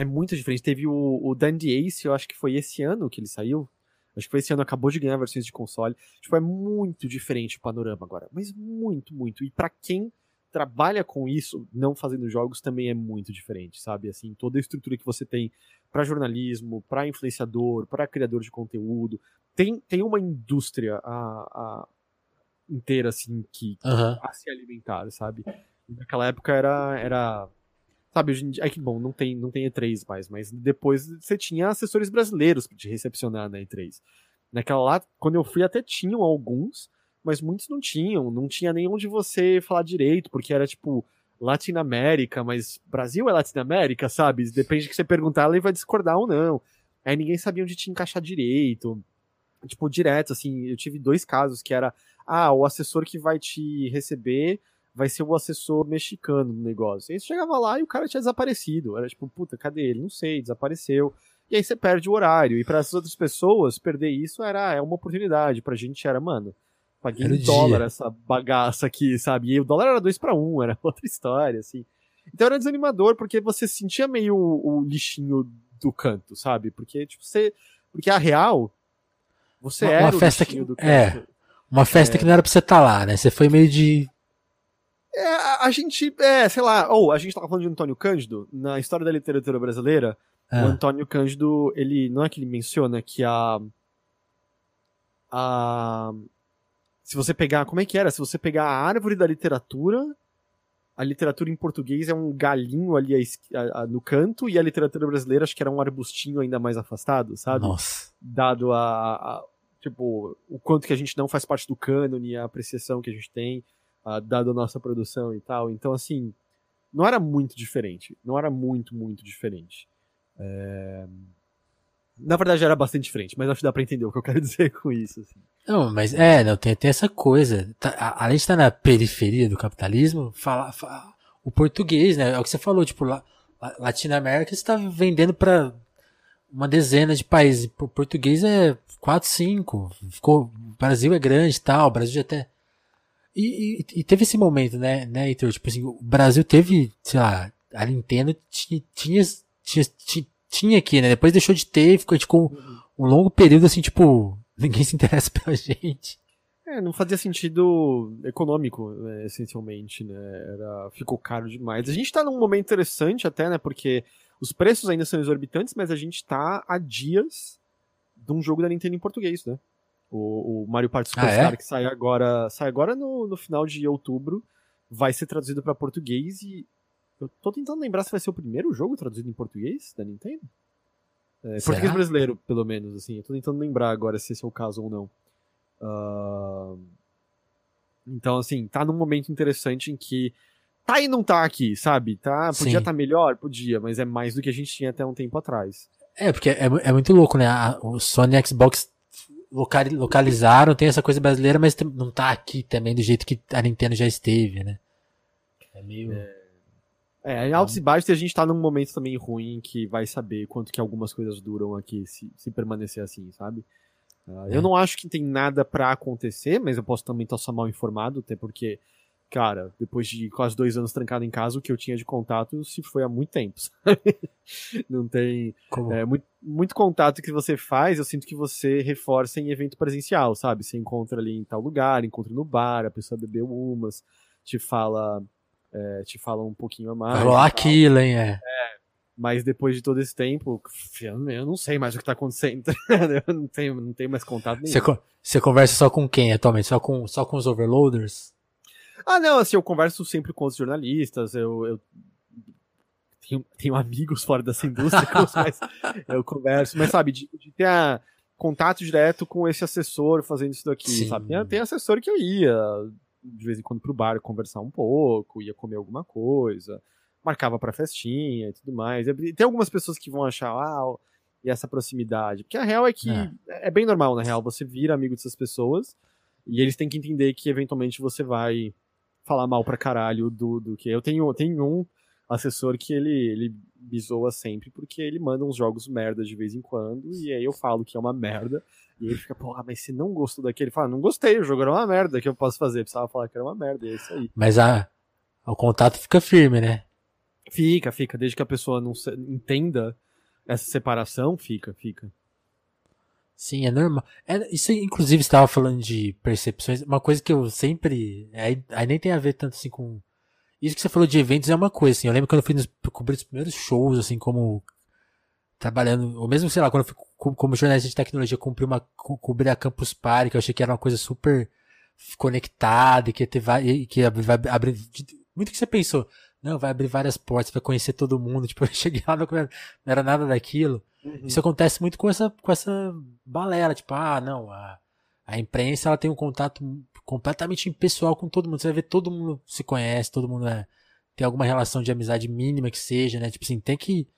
é muito diferente. Teve o, o Dandy Ace, eu acho que foi esse ano que ele saiu. Acho que foi esse ano, acabou de ganhar versões de console. Tipo, é muito diferente o panorama agora. Mas muito, muito. E para quem trabalha com isso, não fazendo jogos, também é muito diferente, sabe? Assim, toda a estrutura que você tem para jornalismo, para influenciador, para criador de conteúdo, tem, tem uma indústria a, a inteira, assim, que, uhum. a se alimentar, sabe? Naquela época era, era sabe, hoje em dia, é que bom, não tem, não tem E3 mais, mas depois você tinha assessores brasileiros de recepcionar na E3. Naquela lá, quando eu fui até tinham alguns, mas muitos não tinham, não tinha nem onde você falar direito, porque era tipo Latinoamérica, mas Brasil é Latinoamérica, sabe? Depende de que você perguntar, ela vai discordar ou não. Aí ninguém sabia onde te encaixar direito. Tipo, direto, assim, eu tive dois casos que era, ah, o assessor que vai te receber vai ser o assessor mexicano do negócio. Aí você chegava lá e o cara tinha desaparecido. Era tipo, puta, cadê ele? Não sei, desapareceu. E aí você perde o horário. E para essas outras pessoas, perder isso era é uma oportunidade. Pra gente era, mano, Paguei em dólar dia. essa bagaça aqui, sabe? E o dólar era 2 para 1, um, era *laughs* outra história, assim. Então era desanimador, porque você sentia meio o, o lixinho do canto, sabe? Porque, tipo, você. Porque a real. Você uma, era uma festa que, É. Uma festa é. que não era pra você estar tá lá, né? Você foi meio de. É, a, gente. É, sei lá. Ou, oh, a gente tava falando de Antônio Cândido. Na história da literatura brasileira, é. o Antônio Cândido, ele. Não é que ele menciona que a. A se você pegar, como é que era? Se você pegar a árvore da literatura, a literatura em português é um galinho ali a, a, no canto e a literatura brasileira acho que era um arbustinho ainda mais afastado, sabe? Nossa. Dado a, a tipo, o quanto que a gente não faz parte do cânone, a apreciação que a gente tem, uh, dado a nossa produção e tal. Então, assim, não era muito diferente. Não era muito, muito diferente. É... Na verdade era bastante diferente, mas acho que dá pra entender o que eu quero *laughs* dizer com isso. Assim. Não, mas é, não, tem, essa coisa. Tá, além de estar na periferia do capitalismo, fala, fala, o português, né? É o que você falou, tipo, lá, Latinoamérica está vendendo para uma dezena de países. O português é 4, 5. Ficou, o Brasil é grande e tal, o Brasil até. E, e, e, teve esse momento, né, né, Heitor? Tipo assim, o Brasil teve, sei lá, a Nintendo tinha, tinha, tinha, tinha aqui, né? Depois deixou de ter, ficou tipo um longo período assim, tipo, *laughs* ninguém se interessa pela gente. É, não fazia sentido econômico, né, essencialmente, né? Era, ficou caro demais. A gente tá num momento interessante até, né? Porque os preços ainda são exorbitantes, mas a gente tá a dias de um jogo da Nintendo em português, né? O, o Mario Party Superstar, ah, é? que sai agora, sai agora no, no final de outubro, vai ser traduzido para português e eu tô tentando lembrar se vai ser o primeiro jogo traduzido em português da Nintendo. É, português brasileiro, pelo menos, assim. Eu tô tentando lembrar agora se esse é o caso ou não. Uh... Então, assim, tá num momento interessante em que tá e não tá aqui, sabe? Tá, podia estar tá melhor? Podia, mas é mais do que a gente tinha até um tempo atrás. É, porque é, é muito louco, né? A, o Sony Xbox localizaram, tem essa coisa brasileira, mas não tá aqui também do jeito que a Nintendo já esteve, né? É meio. É... É, em altos e baixos a gente tá num momento também ruim que vai saber quanto que algumas coisas duram aqui se, se permanecer assim, sabe? Uh, é. Eu não acho que tem nada para acontecer, mas eu posso também estar só mal informado, até porque cara, depois de quase dois anos trancado em casa, o que eu tinha de contato se foi há muito tempo. Sabe? *laughs* Não tem. É, muito, muito contato que você faz, eu sinto que você reforça em evento presencial, sabe? Você encontra ali em tal lugar, encontra no bar, a pessoa bebeu umas, te fala. É, te fala um pouquinho a mais. Rolou aquilo, hein? É. é. Mas depois de todo esse tempo, eu não sei mais o que tá acontecendo. *laughs* eu não tenho, não tenho mais contato nenhum. Você, você conversa só com quem atualmente? Só com, só com os overloaders? Ah, não, assim, eu converso sempre com os jornalistas, eu, eu tenho, tenho, amigos fora dessa indústria com os quais eu converso, mas sabe, de, de ter a, contato direto com esse assessor fazendo isso daqui, Sim. sabe? Tem, tem assessor que eu ia de vez em quando pro bar conversar um pouco, ia comer alguma coisa, marcava pra festinha e tudo mais. Tem algumas pessoas que vão achar, ah, e essa proximidade. Porque a real é que é. é bem normal, na real, você vira amigo dessas pessoas e eles têm que entender que eventualmente você vai falar mal pra caralho do, do que. Eu tenho, tenho um assessor que ele, ele zoa sempre porque ele manda uns jogos merda de vez em quando e aí eu falo que é uma merda. E ele fica, porra, mas se não gostou daquele, ele fala, não gostei, o jogo era uma merda, que eu posso fazer? Precisava falar que era uma merda, e é isso aí. Mas a, o contato fica firme, né? Fica, fica, desde que a pessoa não se, entenda essa separação, fica, fica. Sim, é normal. É, isso, inclusive, estava falando de percepções. Uma coisa que eu sempre. Aí, aí, nem tem a ver tanto assim com. Isso que você falou de eventos é uma coisa, assim. Eu lembro quando eu fui nos, cobrir os primeiros shows, assim, como. Trabalhando. Ou mesmo, sei lá, quando eu fui como jornalista de tecnologia, cumpri uma. cobrir a Campus Party, que eu achei que era uma coisa super conectada, e que ia ter. Que vai abrir. Muito que você pensou. Não, vai abrir várias portas, vai conhecer todo mundo. *laughs* Tipo, eu cheguei lá, não era nada daquilo. Uhum. Isso acontece muito com essa, com essa balela, tipo, ah, não, a, a imprensa ela tem um contato completamente impessoal com todo mundo. Você vai ver todo mundo se conhece, todo mundo é, tem alguma relação de amizade mínima que seja, né? Tipo assim, tem que.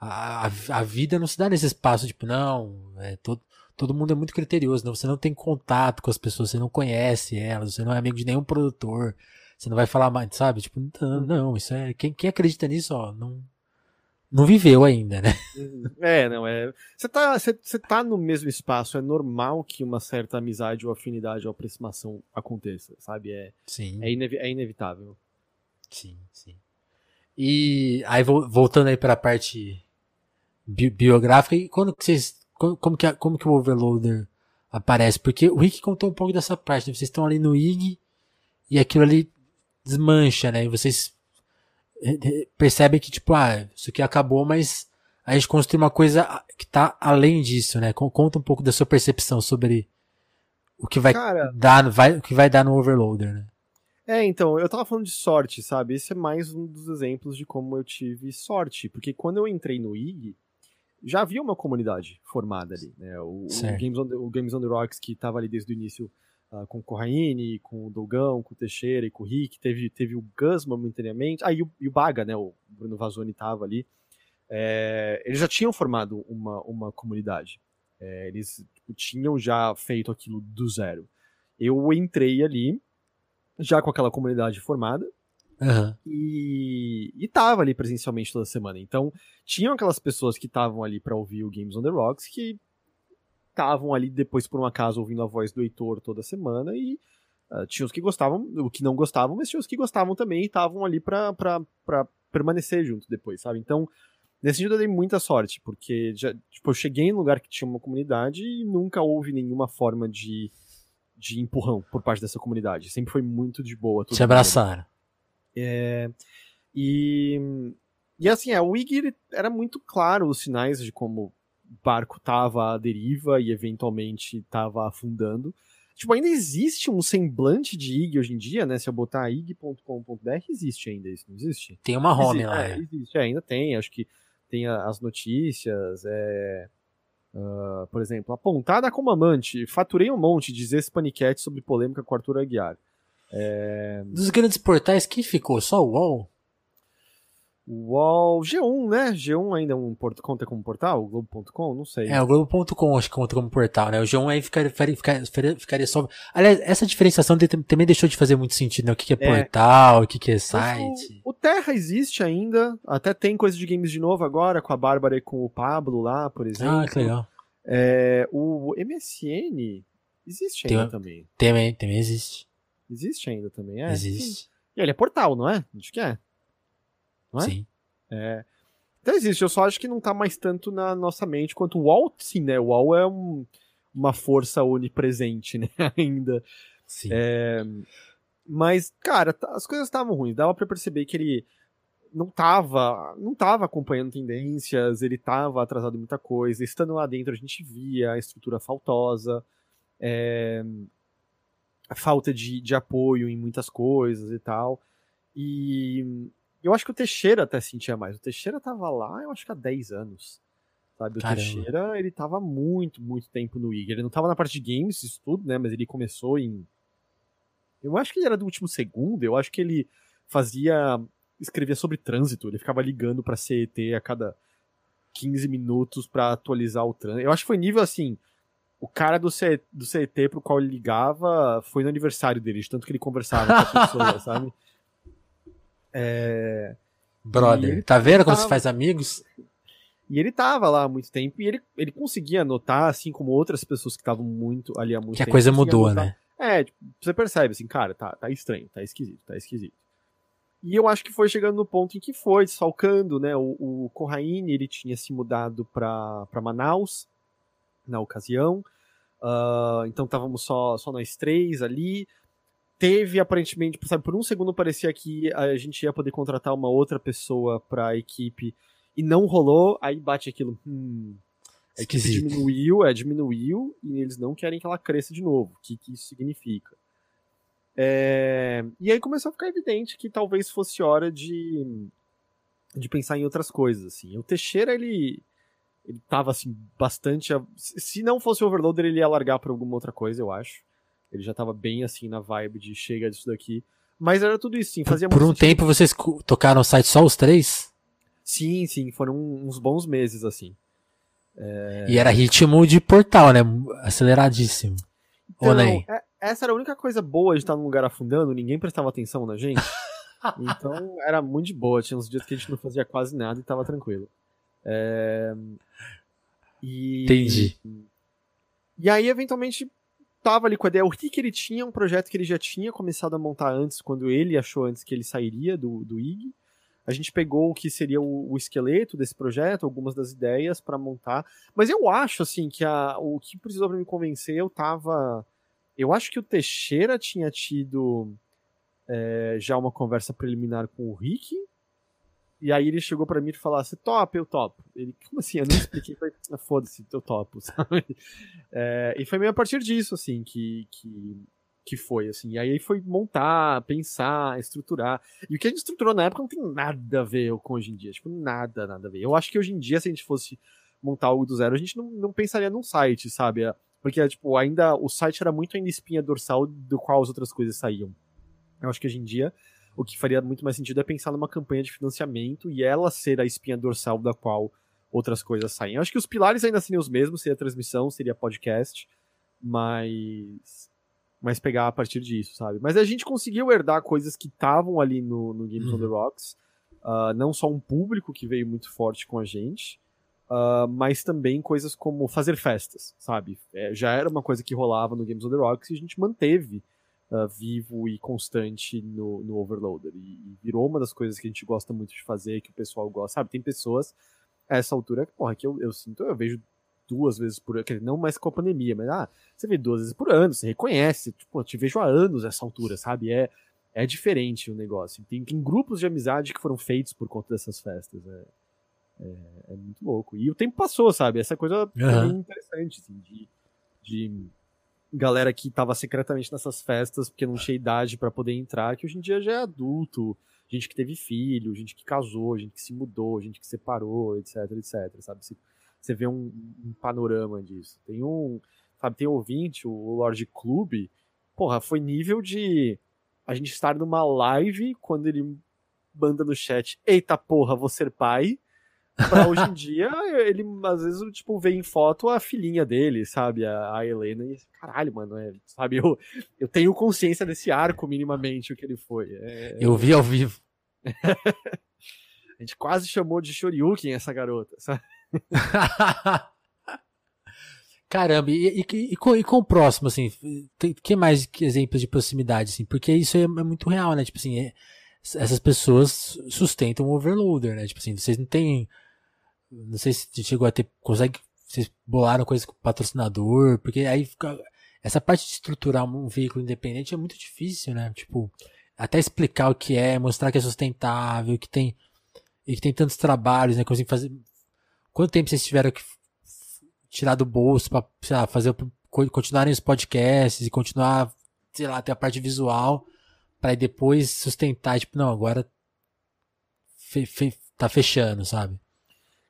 A, a, vida não se dá nesse espaço, tipo, não, é, todo, todo mundo é muito criterioso, não, você não tem contato com as pessoas, você não conhece elas, você não é amigo de nenhum produtor, você não vai falar mais, sabe? Tipo, não, não isso é. Quem, quem acredita nisso, ó, não, não viveu ainda, né? *laughs* Uhum. É, não, é. Você tá, você, você tá no mesmo espaço, é normal que uma certa amizade ou afinidade ou aproximação aconteça, sabe? É, sim. É, inev é inevitável. Sim, sim. E aí, voltando aí para a parte bi biográfica, e quando que vocês. Como que, como que o Overloader aparece? Porque o Rick contou um pouco dessa parte, né? Vocês estão ali no IG e aquilo ali desmancha, né? E vocês percebem que, tipo, ah, isso aqui acabou, mas a gente construiu uma coisa que tá além disso, né? Conta um pouco da sua percepção sobre o que vai Cara, dar, vai, o que vai dar no overloader, né? É, então, eu tava falando de sorte, sabe? Esse é mais um dos exemplos de como eu tive sorte, porque quando eu entrei no IG, já havia uma comunidade formada ali, né? O, o Games, on the, o Games on the Rocks, que tava ali desde o início uh, com o Corraine, com o Dogão, com o Teixeira e com o Rick, teve, teve o Gus momentaneamente, ah, e o, e o Baga, né, o Bruno Vazoni tava ali, é, eles já tinham formado uma, uma comunidade, é, eles tipo, tinham já feito aquilo do zero. Eu entrei ali, já com aquela comunidade formada, Uhum. E, e tava ali presencialmente toda semana. Então, tinham aquelas pessoas que estavam ali para ouvir o Games on the Rocks que estavam ali depois, por um acaso, ouvindo a voz do Heitor toda semana e uh, tinha os que gostavam, o que não gostavam, mas tinha os que gostavam também e estavam ali pra, pra, pra permanecer junto depois, sabe? Então, nesse sentido eu dei muita sorte, porque já, tipo, eu cheguei em um lugar que tinha uma comunidade e nunca houve nenhuma forma de, de empurrão por parte dessa comunidade. Sempre foi muito de boa. Se abraçaram. É, e, e assim, é, o era muito claro os sinais de como barco tava à deriva e eventualmente tava afundando. Tipo, ainda existe um semblante de IG hoje em dia, né? Se eu botar ig.com.br, existe ainda isso, não existe? Tem uma home existe, lá. É, existe, é, ainda tem. Acho que tem as notícias, é... Uh, por exemplo, apontada como amante, faturei um monte, dizer esse paniquete sobre polêmica com Arthur Aguiar. É... Dos grandes portais, quem ficou? Só o UOL? UOL, G1, né? G1 ainda é um port... conta como portal? Globo.com? Não sei. É, o Globo.com acho que conta como portal, né? O G1 aí ficaria, ficaria, ficaria só. Aliás, essa diferenciação também deixou de fazer muito sentido, né? O que, que é, é portal, o que, que é site. O, o, Terra existe ainda, até tem coisa de games de novo agora, com a Bárbara e com o Pablo lá, por exemplo. Ah, que legal. É, o MSN existe ainda tem, também. Também, também existe. Existe ainda também, é. Existe. Sim. E ele é portal, não é? Acho que é. Não é? Sim. É. Então existe, eu só acho que não tá mais tanto na nossa mente quanto o UOL, sim, né? O UOL é um, uma força onipresente, *laughs* né? Ainda. Sim. É, mas, cara, as coisas estavam ruins. Dava para perceber que ele não tava, não tava acompanhando tendências, ele tava atrasado em muita coisa. Estando lá dentro, a gente via a estrutura faltosa, é, a falta de, de apoio em muitas coisas e tal. E eu acho que o Teixeira até sentia mais. O Teixeira tava lá, eu acho que há 10 anos. Sabe? O Caramba. Teixeira, ele tava muito, muito tempo no IG. Ele não tava na parte de games, isso tudo, né? Mas ele começou em. Eu acho que ele era do último segundo, eu acho que ele fazia. escrevia sobre trânsito, ele ficava ligando pra CET a cada 15 minutos para atualizar o trânsito. Eu acho que foi nível assim. O cara do, C, do CET pro qual ele ligava foi no aniversário dele, de tanto que ele conversava com a pessoa, *laughs* sabe? É... Brother, tá vendo como tava... você faz amigos? E ele tava lá há muito tempo e ele, ele conseguia notar, assim como outras pessoas que estavam muito ali há muito que tempo. Que a coisa mudou, né? É, tipo, você percebe assim, cara, tá, tá estranho, tá esquisito, tá esquisito. E eu acho que foi chegando no ponto em que foi desfalcando, né? O, o Corraine, ele tinha se mudado para Manaus na ocasião. Uh, então estávamos só, só nós três ali teve aparentemente, sabe, por um segundo parecia que a gente ia poder contratar uma outra pessoa para a equipe e não rolou, aí bate aquilo, hum, a equipe diminuiu, é, diminuiu e eles não querem que ela cresça de novo. O que, que isso significa? É... E aí começou a ficar evidente que talvez fosse hora de, de pensar em outras coisas, assim. O Teixeira, ele ele tava, assim, bastante... Se não fosse o Overloader, ele ia largar pra alguma outra coisa, eu acho. Ele já tava bem assim na vibe de chega disso daqui. Mas era tudo isso, sim. Fazia Por um sentido. tempo vocês tocaram o site só os três? Sim, sim. Foram uns bons meses, assim. É... E era ritmo de portal, né? Aceleradíssimo. Então, nem? É, essa era a única coisa boa de estar num lugar afundando, ninguém prestava atenção na gente. *laughs* então era muito de boa. Tinha uns dias que a gente não fazia quase nada e tava tranquilo. É... E... Entendi. E aí, eventualmente, tava ali com a ideia. O Rick ele tinha um projeto que ele já tinha começado a montar antes, quando ele achou antes que ele sairia do, do IG. A gente pegou o que seria o, o esqueleto desse projeto, algumas das ideias para montar. Mas eu acho, assim, que a, o que precisou para me convencer, eu tava. Eu acho que o Teixeira tinha tido é, já uma conversa preliminar com o Rick e aí ele chegou para mim e falou: Você topa? Eu topo. Ele, como assim? Eu não expliquei. Ah, foda-se, eu topo, *laughs* sabe? É, e foi meio a partir disso, assim, que, que, que foi, assim. E aí foi montar, pensar, estruturar. E o que a gente estruturou na época não tem nada a ver com hoje em dia. Tipo, nada, nada a ver. Eu acho que hoje em dia, se a gente fosse montar algo do zero, a gente não, não pensaria num site, sabe? Porque, tipo, ainda o site era muito ainda espinha dorsal do qual as outras coisas saíam. Eu acho que hoje em dia o que faria muito mais sentido é pensar numa campanha de financiamento e ela ser a espinha dorsal da qual outras coisas saem. Eu acho que os pilares ainda seriam os mesmos, seria transmissão, seria podcast, mas mas pegar a partir disso, sabe? Mas a gente conseguiu herdar coisas que estavam ali no, no Games uhum. on the Rocks, uh, não só um público que veio muito forte com a gente, uh, mas também coisas como fazer festas, sabe? É, já era uma coisa que rolava no Games on the Rocks e a gente manteve uh, vivo e constante no, no Overloader. E, e, virou uma das coisas que a gente gosta muito de fazer, que o pessoal gosta. Sabe, tem pessoas a essa altura, porra, que eu, eu sinto, eu vejo duas vezes por ano, não mais com a pandemia, mas ah, você vê duas vezes por ano, você reconhece, tipo, eu te vejo há anos essa altura, sabe? É, é diferente o negócio. Tem, tem grupos de amizade que foram feitos por conta dessas festas. É, é, é muito louco. E o tempo passou, sabe? Essa coisa uhum. é interessante, assim, de, de galera que tava secretamente nessas festas porque não tinha idade para poder entrar, que hoje em dia já é adulto, gente que teve filho, gente que casou, gente que se mudou, gente que separou, etc, etc, sabe? Você, você vê um, um, panorama disso. Tem um, sabe, tem ouvinte, o Lord Club, porra, foi nível de a gente estar numa live quando ele manda no chat, eita porra, vou ser pai, pra hoje em dia, ele às vezes, tipo, vê em foto a filhinha dele, sabe? A, a Helena, e caralho, mano, é, sabe? Eu, eu tenho consciência desse arco, minimamente, o que ele foi. É, eu vi ao vivo. *laughs* a gente quase chamou de Shoryuken essa garota, sabe? *laughs* Caramba, e, e, e, com, e com o próximo, assim, tem que mais que exemplos de proximidade, assim, porque isso é, é muito real, né? Tipo assim, é, essas pessoas sustentam o overloader, né? Tipo assim, vocês não têm. Não sei se chegou a ter. Consegue. Vocês bolaram coisa com patrocinador, porque aí fica. Essa parte de estruturar um veículo independente é muito difícil, né? Tipo, até explicar o que é, mostrar que é sustentável, que tem. E que tem tantos trabalhos, né? Que fazer. Quanto tempo vocês tiveram que tirar do bolso pra, lá, fazer, continuarem os podcasts e continuar, sei lá, ter a parte visual para depois sustentar, tipo, não, agora fe, fe, tá fechando, sabe?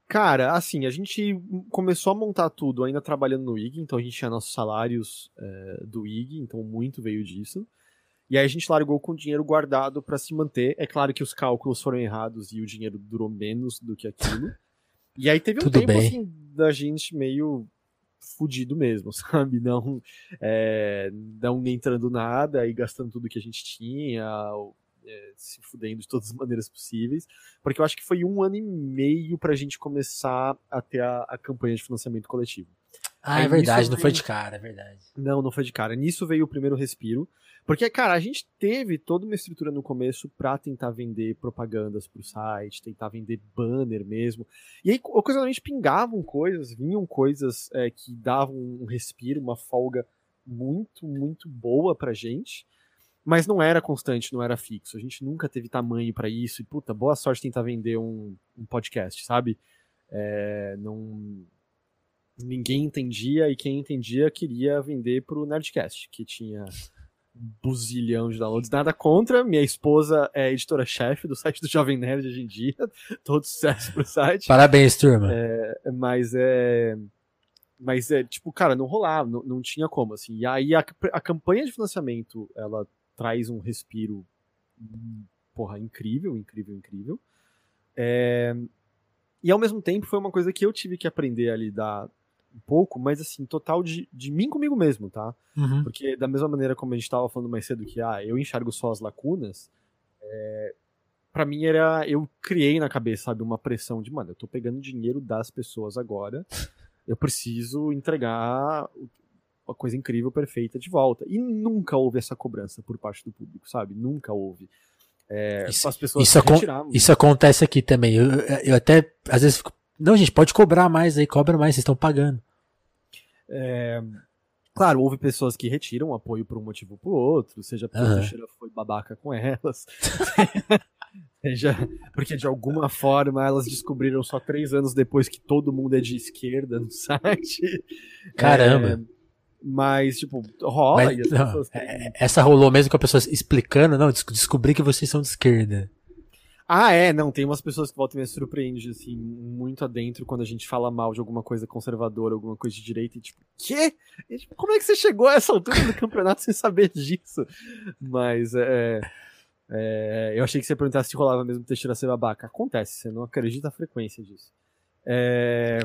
Cara, assim, a gente começou a montar tudo ainda trabalhando no IG, então a gente tinha nossos salários é, do IG, então muito veio disso. E aí a gente largou com o dinheiro guardado para se manter. É claro que os cálculos foram errados e o dinheiro durou menos do que aquilo. E aí teve um Tudo tempo bem. assim da gente meio fudido mesmo, *laughs* sabe? Não, é, não entrando nada e gastando tudo que a gente tinha, é, se fudendo de todas as maneiras possíveis, porque eu acho que foi um ano e meio pra gente começar a ter a, a campanha de financiamento coletivo. Ah, Aí, é verdade, não foi de cara, é verdade. Não, não foi de cara. Nisso veio o primeiro respiro. Porque, cara, a gente teve toda uma estrutura no começo pra tentar vender propagandas pro site, tentar vender banner mesmo. E aí, ocasionalmente pingavam coisas, vinham coisas é, que davam um respiro, uma folga muito, muito boa pra gente. Mas não era constante, não era fixo. A gente nunca teve tamanho para isso. E, puta, boa sorte tentar vender um, um podcast, sabe? É, não ninguém entendia e quem entendia queria vender pro Nerdcast, que tinha buzilhão de downloads. Nada contra, minha esposa é editora-chefe do site do Jovem Nerd hoje em dia. *laughs* Todo sucesso pro site. Parabéns, turma. É, mas é. Mas é, tipo, cara, não rolava, não, não tinha como, assim. E aí a, a campanha de financiamento, ela traz um respiro, porra, incrível, incrível, incrível. É, e ao mesmo tempo foi uma coisa que eu tive que aprender a lidar um pouco, mas assim, total de, de mim comigo mesmo, tá? Uhum. Porque da mesma maneira como a gente estava falando mais cedo que, ah, eu enxergo só as lacunas, é, para mim era, eu criei na cabeça, sabe, uma pressão de, mano, eu tô pegando dinheiro das pessoas agora, eu preciso entregar uma coisa incrível, perfeita de volta. E nunca houve essa cobrança por parte do público, sabe? Nunca houve. É, isso, as pessoas isso, isso acontece aqui também. Eu, eu até, às vezes, fico não, gente, pode cobrar mais aí, cobra mais, vocês estão pagando. É, claro, houve pessoas que retiram apoio por um motivo ou por outro, seja porque uhum. a Teixeira foi babaca com elas, *laughs* seja porque de alguma forma elas descobriram só três anos depois que todo mundo é de esquerda no site. Caramba! É, mas, tipo, rola. Mas, não, é, essa rolou mesmo com a pessoa explicando, não, descobri que vocês são de esquerda. Ah, é, não, tem umas pessoas que voltam e me surpreendem, assim, muito adentro quando a gente fala mal de alguma coisa conservadora, alguma coisa de direita, e tipo, quê? E, tipo, como é que você chegou a essa altura do campeonato sem saber disso? Mas, é, é, eu achei que você ia perguntar se rolava mesmo Teixeira ser babaca. Acontece, você não acredita a frequência disso. É,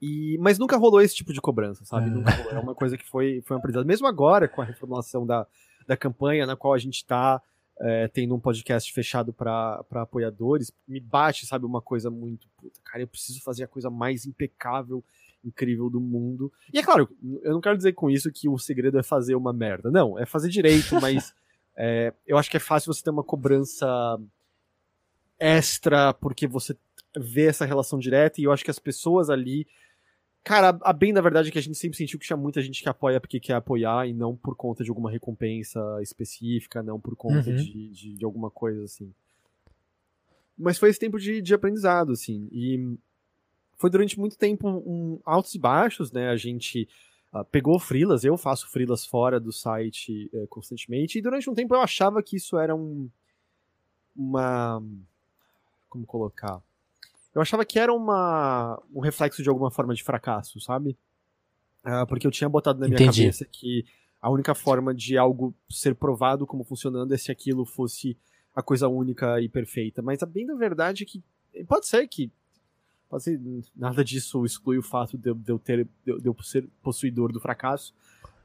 e, mas nunca rolou esse tipo de cobrança, sabe? Nunca rolou. É uma coisa que foi, foi um aprendizado. Mesmo agora, com a reformulação da, da campanha, na qual a gente tá é, tendo um podcast fechado para apoiadores, me bate, sabe, uma coisa muito. Puta, cara, eu preciso fazer a coisa mais impecável, incrível do mundo. E é claro, eu não quero dizer com isso que o segredo é fazer uma merda. Não, é fazer direito, *laughs* mas é, eu acho que é fácil você ter uma cobrança extra, porque você vê essa relação direta, e eu acho que as pessoas ali Cara, a bem da verdade é que a gente sempre sentiu que tinha muita gente que apoia porque quer apoiar e não por conta de alguma recompensa específica, não por conta uhum. de, de, de, alguma coisa assim. Mas foi esse tempo de, de aprendizado, assim. E foi durante muito tempo um altos e baixos, né? A gente uh, pegou frilas, eu faço frilas fora do site uh, constantemente, e durante um tempo eu achava que isso era um. Uma. Como colocar? Eu achava que era uma, um reflexo de alguma forma de fracasso, sabe? Uh, porque eu tinha botado na minha Entendi. cabeça que a única forma de algo ser provado como funcionando é se aquilo fosse a coisa única e perfeita. Mas a bem da verdade é que pode ser que pode ser, nada disso exclui o fato de eu, de eu ter de eu ser possuidor do fracasso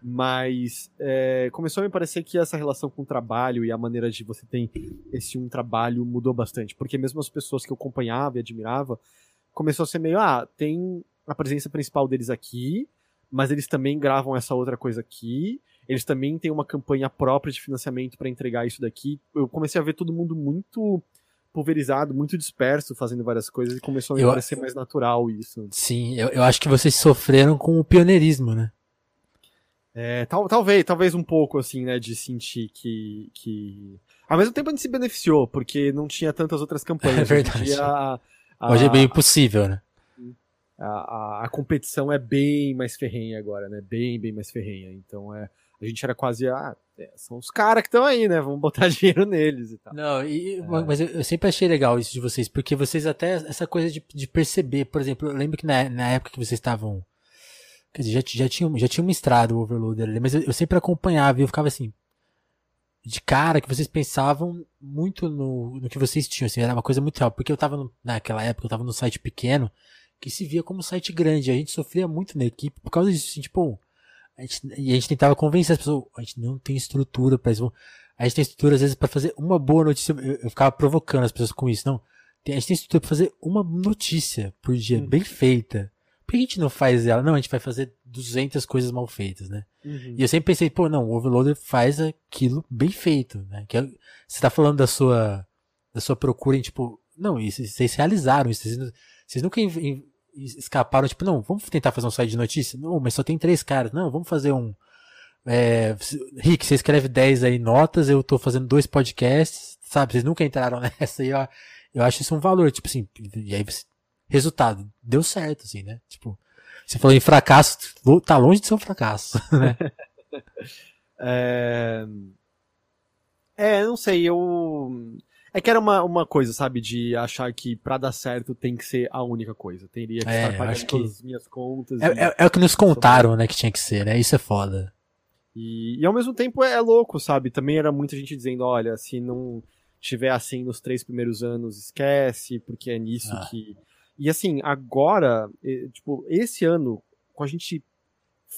mas é, começou a me parecer que essa relação com o trabalho e a maneira de você ter esse um trabalho mudou bastante, porque mesmo as pessoas que eu acompanhava e admirava, começou a ser meio, ah, tem a presença principal deles aqui, mas eles também gravam essa outra coisa aqui. Eles também têm uma campanha própria de financiamento para entregar isso daqui. Eu comecei a ver todo mundo muito pulverizado, muito disperso, fazendo várias coisas e começou a me Eu- parecer mais natural isso. Sim, eu, eu acho que vocês sofreram com o pioneirismo, né? É, tal, talvez, talvez um pouco, assim, né, de sentir que, que... Ao mesmo tempo a gente se beneficiou, porque não tinha tantas outras campanhas. *laughs* É verdade. a, a, Hoje é bem impossível, né? a, a, a competição é bem mais ferrenha agora, né? Bem, bem mais ferrenha. Então, é, a gente era quase, ah, é, são os caras que estão aí, né? Vamos botar *laughs* dinheiro neles e tal. Não, e, mas eu, eu sempre achei legal isso de vocês, porque vocês até, essa coisa de, de perceber, por exemplo, eu lembro que na, na época que vocês estavam, quer dizer, já, já tinha, já tinha mestrado o Overloader ali, mas eu, eu sempre acompanhava e eu ficava assim, de cara que vocês pensavam muito no, no que vocês tinham, assim, era uma coisa muito real, porque eu tava, no- naquela época, eu tava num site pequeno, que se via como um site grande, a gente sofria muito na equipe por causa disso, assim, tipo, a gente, e a gente tentava convencer as pessoas, a gente não tem estrutura pra isso, a gente tem estrutura, às vezes, pra fazer uma boa notícia. Eu, eu ficava provocando as pessoas com isso. Não. A gente tem estrutura pra fazer uma notícia por dia, Uhum. bem feita. Por que a gente não faz ela? Não, a gente vai fazer 200 coisas mal feitas, né? Uhum. E eu sempre pensei, pô, não, o Overloader faz aquilo bem feito, né? Que é- você tá falando da sua, da sua procura em, tipo, não, isso, vocês realizaram isso. Vocês, vocês nunca in- in- escaparam, tipo, não, vamos tentar fazer um site de notícia? Não, mas só tem três caras. Não, vamos fazer um. É, Rick, você escreve 10 aí notas, eu tô fazendo dois podcasts, sabe? Vocês nunca entraram *laughs* nessa e eu, eu acho isso um valor, tipo assim, e aí você, resultado, deu certo, assim, né? Tipo, você falou em fracasso, tá longe de ser um fracasso, *laughs* né? *laughs* É... é, não sei, eu. É que era uma, uma coisa, sabe, de achar que pra dar certo tem que ser a única coisa. Teria que É, estar pagando que- todas as minhas contas. e- É, é, é o que nos contaram, né, que tinha que ser, né? Isso é foda. E, e ao mesmo tempo é louco, sabe? Também era muita gente dizendo, olha, se não tiver assim nos três primeiros anos, esquece, porque é nisso Ah. que. E assim, agora, eh, tipo, esse ano, com a gente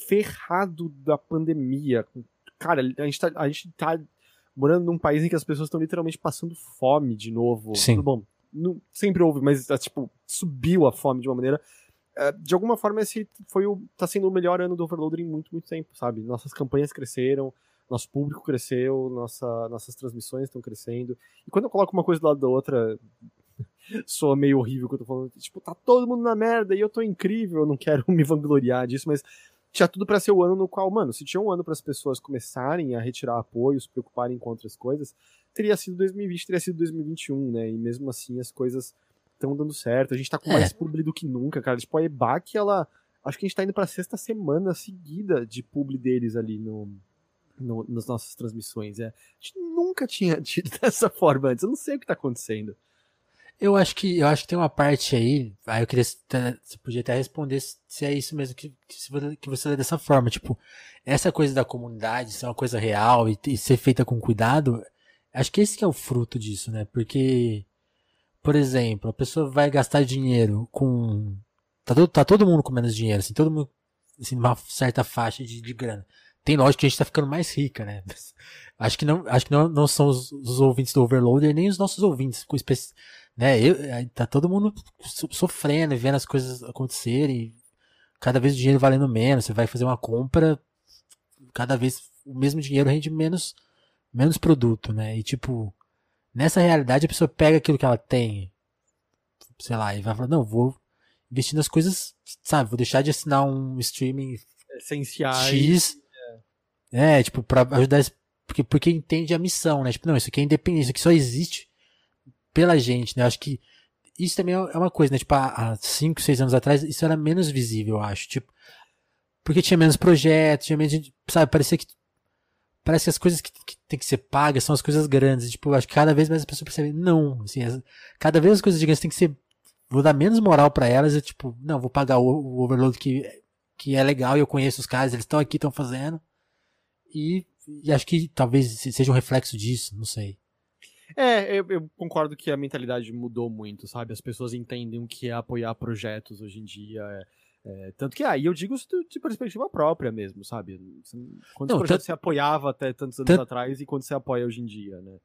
ferrado da pandemia, cara, a gente tá, a gente tá morando num país em que as pessoas estão literalmente passando fome de novo. Sim. Bom, não- sempre houve, mas ah, tipo, subiu a fome de uma maneira é, de alguma forma esse foi o tá sendo o melhor ano do Overloader em muito muito tempo sabe nossas campanhas cresceram nosso público cresceu nossa, nossas transmissões estão crescendo e quando eu coloco uma coisa do lado da outra soa meio horrível que eu tô falando tipo tá todo mundo na merda e eu tô incrível eu não quero *laughs* me vangloriar disso mas tinha tudo pra ser o ano no qual mano se tinha um ano para as pessoas começarem a retirar apoio se preocuparem com outras coisas teria sido 2020 teria sido 2021 né e mesmo assim as coisas estão dando certo. A gente tá com É. mais publi do que nunca, cara. Tipo, a EBAC, ela. Acho que a gente tá indo pra sexta semana seguida de publi deles ali no, no- nas nossas transmissões. É. A gente nunca tinha *laughs* tido dessa forma antes. Eu não sei o que tá acontecendo. Eu acho que eu acho que tem uma parte aí, aí eu queria você podia até responder se é isso mesmo que, que, você- que você lê dessa forma, tipo, essa coisa da comunidade ser uma coisa real e, e ser feita com cuidado, acho que esse que é o fruto disso, né? Porque por exemplo, a pessoa vai gastar dinheiro com tá todo, tá todo mundo com menos dinheiro, assim, todo mundo assim, numa certa faixa de, de grana. Tem lógico que a gente tá ficando mais rica, né? Mas *laughs* acho que não, acho que não, não são os, os ouvintes do Overloader nem os nossos ouvintes, com especi- né? Eu, aí tá todo mundo so- sofrendo vendo as coisas acontecerem. Cada vez o dinheiro valendo menos. Você vai fazer uma compra, cada vez o mesmo dinheiro rende menos, menos produto, né? E tipo, nessa realidade a pessoa pega aquilo que ela tem, sei lá, e vai falar, não, vou investir nas coisas, sabe? Vou deixar de assinar um streaming Essenciais. X. É, tipo, pra ajudar. Porque, porque entende a missão, né? Tipo, não, isso aqui é independente, isso aqui só existe pela gente, né? Eu acho que isso também é uma coisa, né? Tipo, há 5, 6 anos atrás, isso era menos visível, eu acho. Tipo, porque tinha menos projetos, tinha menos sabe? Parecia que. Parece que as coisas que, que tem que ser pagas são as coisas grandes. Tipo, eu acho que cada vez mais as pessoas percebem, não, assim, as- cada vez as coisas gigantes tem que ser. Vou dar menos moral pra elas, e tipo, não, vou pagar o, o overload que, que é legal e eu conheço os caras, eles estão aqui, estão fazendo. E, e acho que talvez seja um reflexo disso, não sei. É, eu, eu concordo que a mentalidade mudou muito, sabe? As pessoas entendem o que é apoiar projetos hoje em dia. é- é, tanto que, aí eu digo isso de, de perspectiva própria mesmo, sabe? Quantos Não, projetos você apoiava até tantos anos atrás e quando você apoia hoje em dia, né?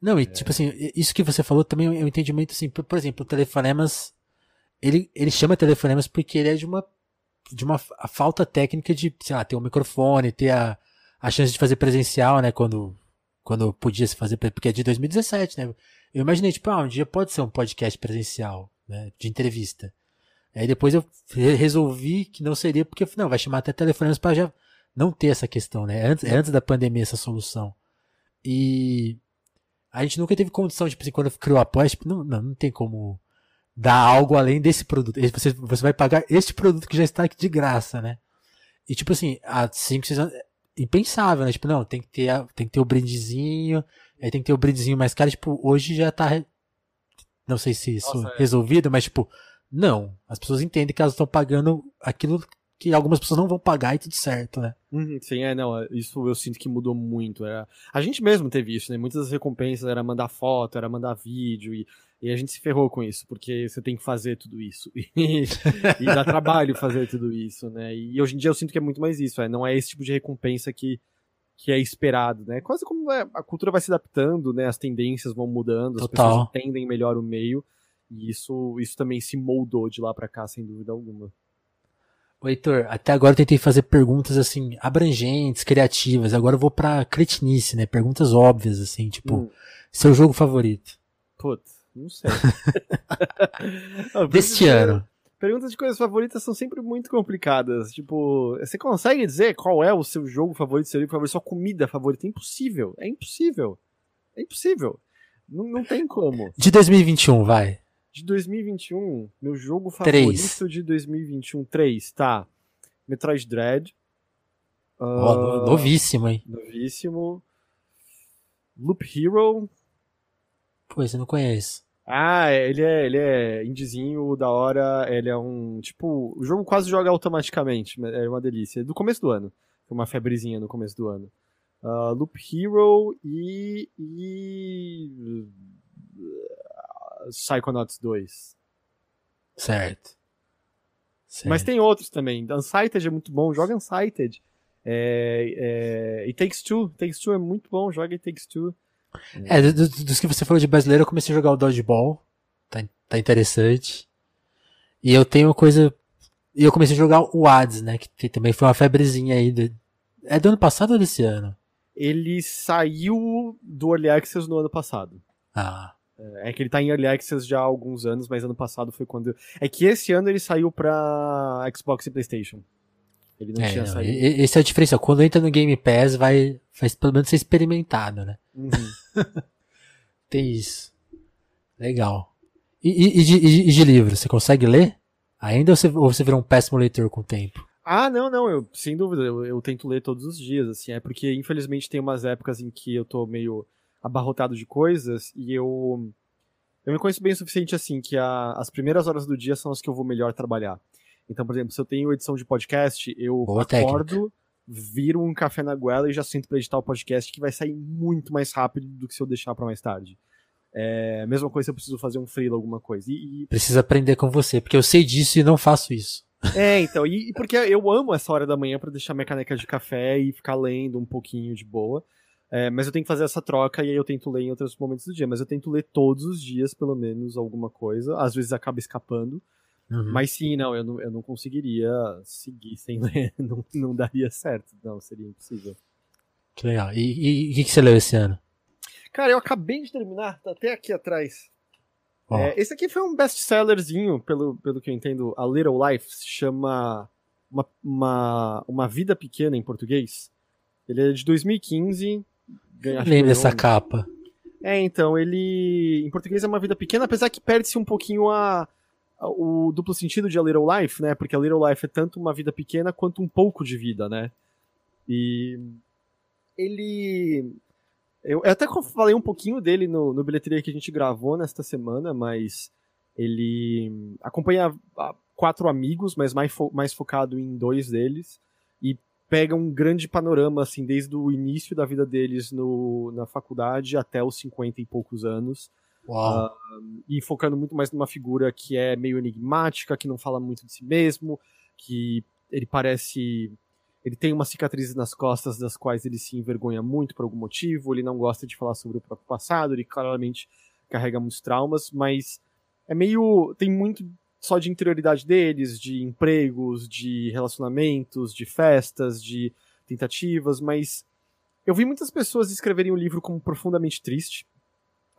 Não, e tipo assim, isso que você falou também é um entendimento assim, por, por exemplo, o Telefonemas, ele, ele chama Telefonemas porque ele é de uma de uma a falta técnica de, sei lá, ter um microfone, ter a, a chance de fazer presencial, né, quando, quando podia se fazer, porque é de 2017, né? Eu imaginei, tipo, ah, um dia pode ser um podcast presencial, né, de entrevista. Aí depois eu resolvi que não seria, porque, não, vai chamar até telefonemas para já não ter essa questão, né? Antes, antes da pandemia essa solução. E a gente nunca teve condição, tipo assim, quando criou a apoio, tipo, não, não, não tem como dar algo além desse produto. Você, você vai pagar este produto que já está aqui de graça, né? E tipo assim, há 5, 6 anos, impensável, né? Tipo, não, tem que ter, tem que ter o brindezinho, aí tem que ter o brindezinho mais caro, tipo, hoje já tá, não sei se isso Nossa, é. resolvido, mas tipo, não, as pessoas entendem que elas estão pagando aquilo que algumas pessoas não vão pagar e tudo certo, né? Uhum, sim, é, não, isso eu sinto que mudou muito. Era... A gente mesmo teve isso, né? Muitas das recompensas era mandar foto, era mandar vídeo, e, e a gente se ferrou com isso, porque você tem que fazer tudo isso. *laughs* e dá trabalho fazer tudo isso, né? E hoje em dia eu sinto que é muito mais isso, é, não é esse tipo de recompensa que, que é esperado, né? Quase como é, a cultura vai se adaptando, né? As tendências vão mudando, as Total. pessoas entendem melhor o meio, e isso, isso também se moldou de lá para cá, sem dúvida alguma. Ô, Heitor, até agora eu tentei fazer perguntas assim, abrangentes, criativas. Agora eu vou pra cretinice, né? Perguntas óbvias, assim, tipo, hum. seu jogo favorito? Putz, não sei. *laughs* Deste ano. Perguntas de coisas favoritas são sempre muito complicadas. Tipo, você consegue dizer qual é o seu jogo favorito, seu livro favorito, sua comida favorita? É impossível. É impossível. É impossível. Não, não tem como. De 2021, vai de 2021, meu jogo favorito 3. de 2021, 3, tá. Metroid Dread. Uh, novíssimo, hein? Novíssimo. Loop Hero. Pois, eu não conheço. Ah, ele é, ele é indizinho da hora, ele é um, tipo, o jogo quase joga automaticamente, é uma delícia. Do começo do ano. Foi uma febrezinha no começo do ano. Uh, Loop Hero e, e Psychonauts 2. Certo. certo. Mas tem outros também. Unsighted é muito bom, joga Unsighted. É, é, e Takes Two, Takes Two é muito bom, joga e Takes Two. É, dos, dos que você falou de brasileiro, eu comecei a jogar o Dodgeball. Tá, tá interessante. E eu tenho uma coisa. E eu comecei a jogar o Hades, né? Que também foi uma febrezinha aí. Do, é do ano passado ou desse ano? Ele saiu do Early Access no ano passado. Ah. É que ele tá em Early Access já há alguns anos, mas ano passado foi quando. É que esse ano ele saiu pra Xbox e PlayStation. Ele não é, tinha não, saído. Esse é a diferença. Quando entra no Game Pass, vai, vai pelo menos ser experimentado, né? Uhum. *laughs* Tem isso. Legal. E, e, e, de, e, de, livro, você consegue ler? Ainda ou você, ou você virou um péssimo leitor com o tempo? Ah, não, não, eu, sem dúvida, eu, eu tento ler todos os dias, assim, é porque infelizmente tem umas épocas em que eu tô meio abarrotado de coisas e eu eu me conheço bem o suficiente assim que a, as primeiras horas do dia são as que eu vou melhor trabalhar. Então, por exemplo, se eu tenho edição de podcast, eu Boa acordo, técnica. Viro um café na goela e já sinto para editar o podcast que vai sair muito mais rápido do que se eu deixar para mais tarde. É, mesma coisa se eu preciso fazer um freela alguma coisa. E, e... Precisa aprender com você, porque eu sei disso e não faço isso. É, então, e, e porque eu amo essa hora da manhã para deixar minha caneca de café e ficar lendo um pouquinho de boa. É, mas eu tenho que fazer essa troca e aí eu tento ler em outros momentos do dia. Mas eu tento ler todos os dias, pelo menos, alguma coisa. Às vezes acaba escapando. Uhum. Mas sim, não eu, não, eu não conseguiria seguir sem ler. *laughs* Não, não daria certo. Não, seria impossível. Que legal. E o que, que você leu esse ano? Cara, eu acabei de terminar, tá até aqui atrás. Oh. É, esse aqui foi um best-sellerzinho, pelo, pelo que eu entendo. A Little Life se chama uma, uma, uma Vida Pequena em português. Ele é de 2015, Lembra dessa capa. É, então, ele. Em português é uma vida pequena, apesar que perde-se um pouquinho a, a, o duplo sentido de A Little Life, né? Porque A Little Life é tanto uma vida pequena quanto um pouco de vida, né? E. Ele. Eu, eu até falei um pouquinho dele no, no bilheteria que a gente gravou nesta semana, mas ele acompanha quatro amigos, mas mais, fo mais focado em dois deles. E pega um grande panorama, assim, desde o início da vida deles no, na faculdade até os 50 e poucos anos. Uh, e focando muito mais numa figura que é meio enigmática, que não fala muito de si mesmo, que ele parece. Ele tem uma cicatriz nas costas das quais ele se envergonha muito por algum motivo, ele não gosta de falar sobre o próprio passado, ele claramente carrega muitos traumas, mas é meio. tem muito só de interioridade deles, de empregos, de relacionamentos, de festas, de tentativas, mas eu vi muitas pessoas escreverem o livro como profundamente triste,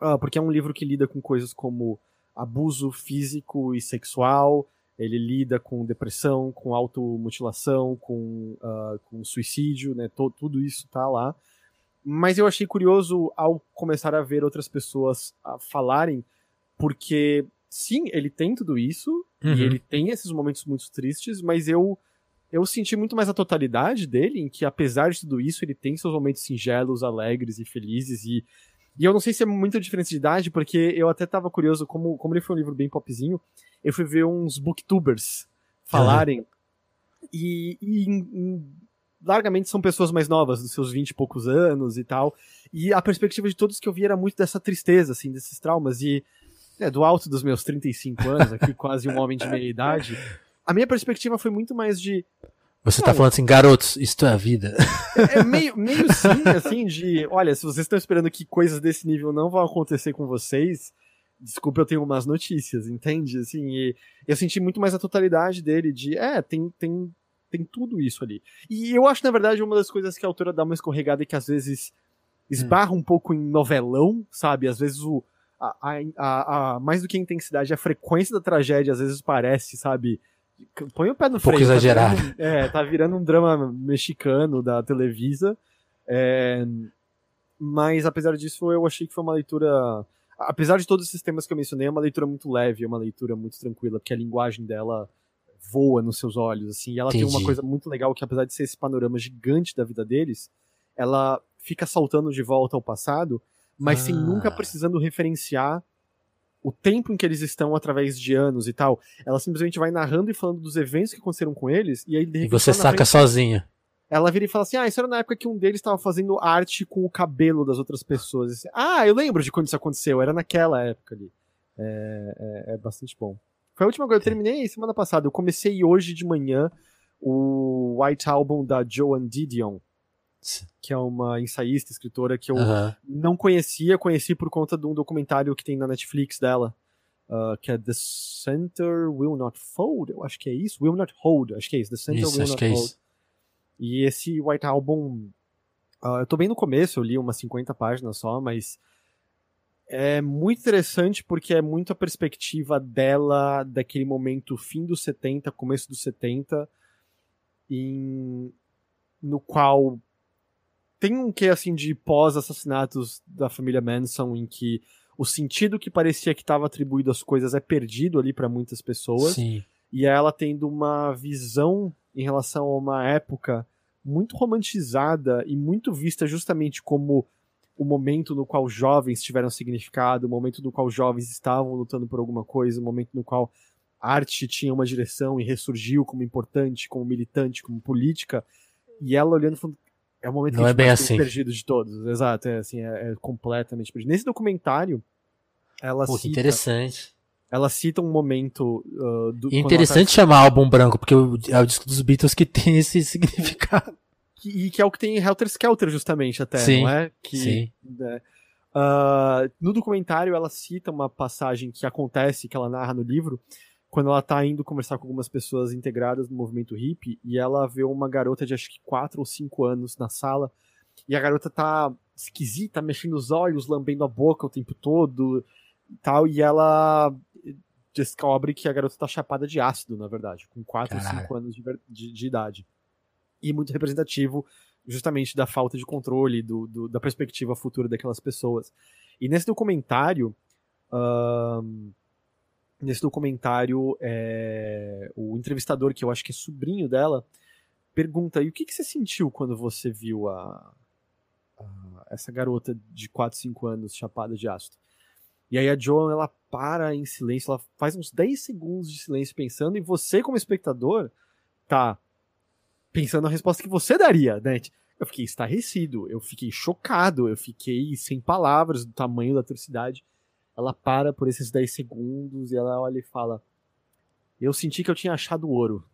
uh, porque é um livro que lida com coisas como abuso físico e sexual, ele lida com depressão, com automutilação, com, uh, com suicídio, né? Todo, tudo isso tá lá. Mas eu achei curioso ao começar a ver outras pessoas uh, falarem, porque sim, ele tem tudo isso, uhum. e ele tem esses momentos muito tristes, mas eu eu senti muito mais a totalidade dele, em que apesar de tudo isso, ele tem seus momentos singelos, alegres e felizes, e, e eu não sei se é muita diferença de idade, porque eu até tava curioso, como, como ele foi um livro bem popzinho, eu fui ver uns booktubers falarem, uhum. e, e em, em, largamente são pessoas mais novas, dos seus vinte e poucos anos e tal, e a perspectiva de todos que eu vi era muito dessa tristeza, assim, desses traumas, e é, do alto dos meus 35 anos, aqui quase um homem de meia idade, a minha perspectiva foi muito mais de. Você tá falando assim, garotos, isto é a vida. É, é meio, *laughs* meio sim, assim, de. Olha, se vocês estão esperando que coisas desse nível não vão acontecer com vocês, desculpa, eu tenho umas notícias, entende? Assim, e eu senti muito mais a totalidade dele, de. É, tem, tem, tem tudo isso ali. E eu acho, na verdade, uma das coisas que a autora dá uma escorregada e que às vezes esbarra hum. um pouco em novelão, sabe? Às vezes o. A, a, a, mais do que a intensidade, a frequência da tragédia às vezes parece, sabe? Põe o pé no freio. Pouco exagerado. Tá virando, é, tá virando um drama mexicano da Televisa. É, mas apesar disso, eu achei que foi uma leitura. Apesar de todos esses temas que eu mencionei, é uma leitura muito leve, é uma leitura muito tranquila, porque a linguagem dela voa nos seus olhos, assim, e ela Entendi. tem uma coisa muito legal que apesar de ser esse panorama gigante da vida deles, ela fica saltando de volta ao passado, mas ah. sem nunca precisando referenciar o tempo em que eles estão através de anos e tal. Ela simplesmente vai narrando e falando dos eventos que aconteceram com eles, e aí de repente. E você saca frente, sozinha. Ela vira e fala assim: Ah, isso era na época que um deles estava fazendo arte com o cabelo das outras pessoas. Assim, ah, eu lembro de quando isso aconteceu, era naquela época ali. É, é, é bastante bom. Foi a última coisa, eu terminei semana passada. Eu comecei hoje de manhã o White Album da Joan Didion que é uma ensaísta, escritora que eu não conhecia, conheci por conta de um documentário que tem na Netflix dela, uh, que é The Center Will Not Fold, eu acho que é isso, Will Not Hold, acho que é isso, The Center isso, Will Not é Hold. E esse White Album, uh, eu tô bem no começo, eu li umas 50 páginas só, mas é muito interessante porque é muito a perspectiva dela daquele momento fim dos 70, começo dos 70, em, no qual tem um quê, assim, de pós-assassinatos da família Manson, em que o sentido que parecia que estava atribuído às coisas é perdido ali para muitas pessoas. Sim. E ela tendo uma visão em relação a uma época muito romantizada e muito vista justamente como o momento no qual jovens tiveram significado, o momento no qual jovens estavam lutando por alguma coisa, o momento no qual arte tinha uma direção e ressurgiu como importante, como militante, como política. E ela olhando falando, é o momento não que a gente é bem assim. perdido de todos. Exato, é assim, é, é completamente perdido. Nesse documentário, ela Pô, cita, interessante. Ela cita um momento uh, do. interessante tá... chamar álbum branco, porque é o disco dos Beatles que *laughs* tem esse significado. E que é o que tem em Helter Skelter, justamente, até, sim, não é? Que, sim. Né? Uh, no documentário, ela cita uma passagem que acontece, que ela narra no livro, quando ela tá indo conversar com algumas pessoas integradas no movimento hippie e ela vê uma garota de acho que 4 ou 5 anos na sala e a garota tá esquisita, mexendo os olhos, lambendo a boca o tempo todo e tal, e ela descobre que a garota tá chapada de ácido, na verdade, com 4 ou 5 anos de, de, de, idade. E muito representativo justamente da falta de controle, do, do da perspectiva futura daquelas pessoas. E nesse documentário, uh, nesse documentário, é, o entrevistador, que eu acho que é sobrinho dela, pergunta: e o que, que você sentiu quando você viu a, a, essa garota de 4, 5 anos chapada de ácido? E aí a Joan, ela para em silêncio, ela faz uns 10 segundos de silêncio pensando, e você, como espectador, tá pensando na resposta que você daria, né? Eu fiquei estarrecido, eu fiquei chocado, eu fiquei sem palavras do tamanho da atrocidade ela para por esses 10 segundos e ela olha e fala: Eu senti que eu tinha achado ouro.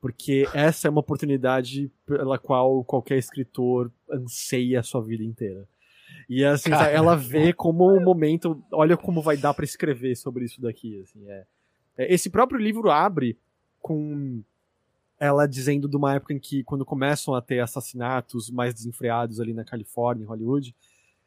Porque essa é uma oportunidade pela qual qualquer escritor anseia a sua vida inteira. E assim, ela vê como o momento, olha como vai dar para escrever sobre isso daqui, assim, é, É, esse próprio livro abre com ela dizendo de uma época em que, quando começam a ter assassinatos mais desenfreados ali na Califórnia, em Hollywood,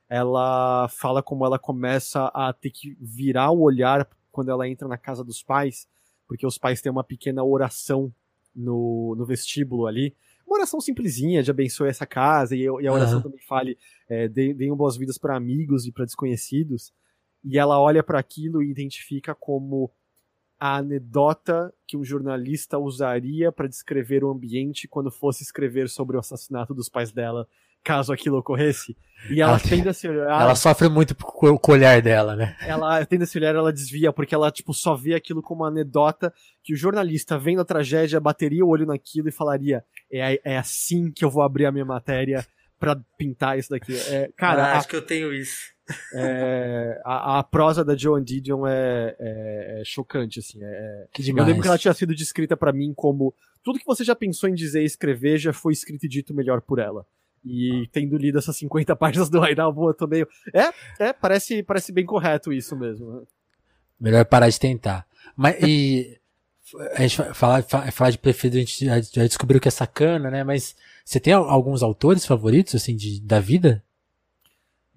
ela fala como ela começa a ter que virar o olhar quando ela entra na casa dos pais, porque os pais têm uma pequena oração no, no vestíbulo ali. Uma oração simplesinha de abençoe essa casa e, e a oração uhum. também fale é, deem boas-vidas para amigos e para desconhecidos. E ela olha para aquilo e identifica como a anedota que um jornalista usaria para descrever o ambiente quando fosse escrever sobre o assassinato dos pais dela, caso aquilo ocorresse. E ela, ela tende a se olhar. Ela sofre muito com o olhar dela, né? Ela tende a se olhar, ela desvia, porque ela tipo, só vê aquilo como uma anedota que o jornalista, vendo a tragédia, bateria o olho naquilo e falaria: é, é assim que eu vou abrir a minha matéria para pintar isso daqui. É, cara, ah, acho a... que eu tenho isso. É, a, a, prosa da Joan Didion é, é, é chocante, assim. É, é, que demais. Eu lembro que ela tinha sido descrita para mim como tudo que você já pensou em dizer e escrever já foi escrito e dito melhor por ela. E tendo lido essas 50 *laughs* páginas do Hideout, eu tô meio. É, é, parece, parece bem correto isso mesmo. Né? Melhor parar de tentar. Mas e. A gente falar, falar de preferido, a gente já descobriu que é sacana, né? Mas você tem alguns autores favoritos, assim, de, da vida?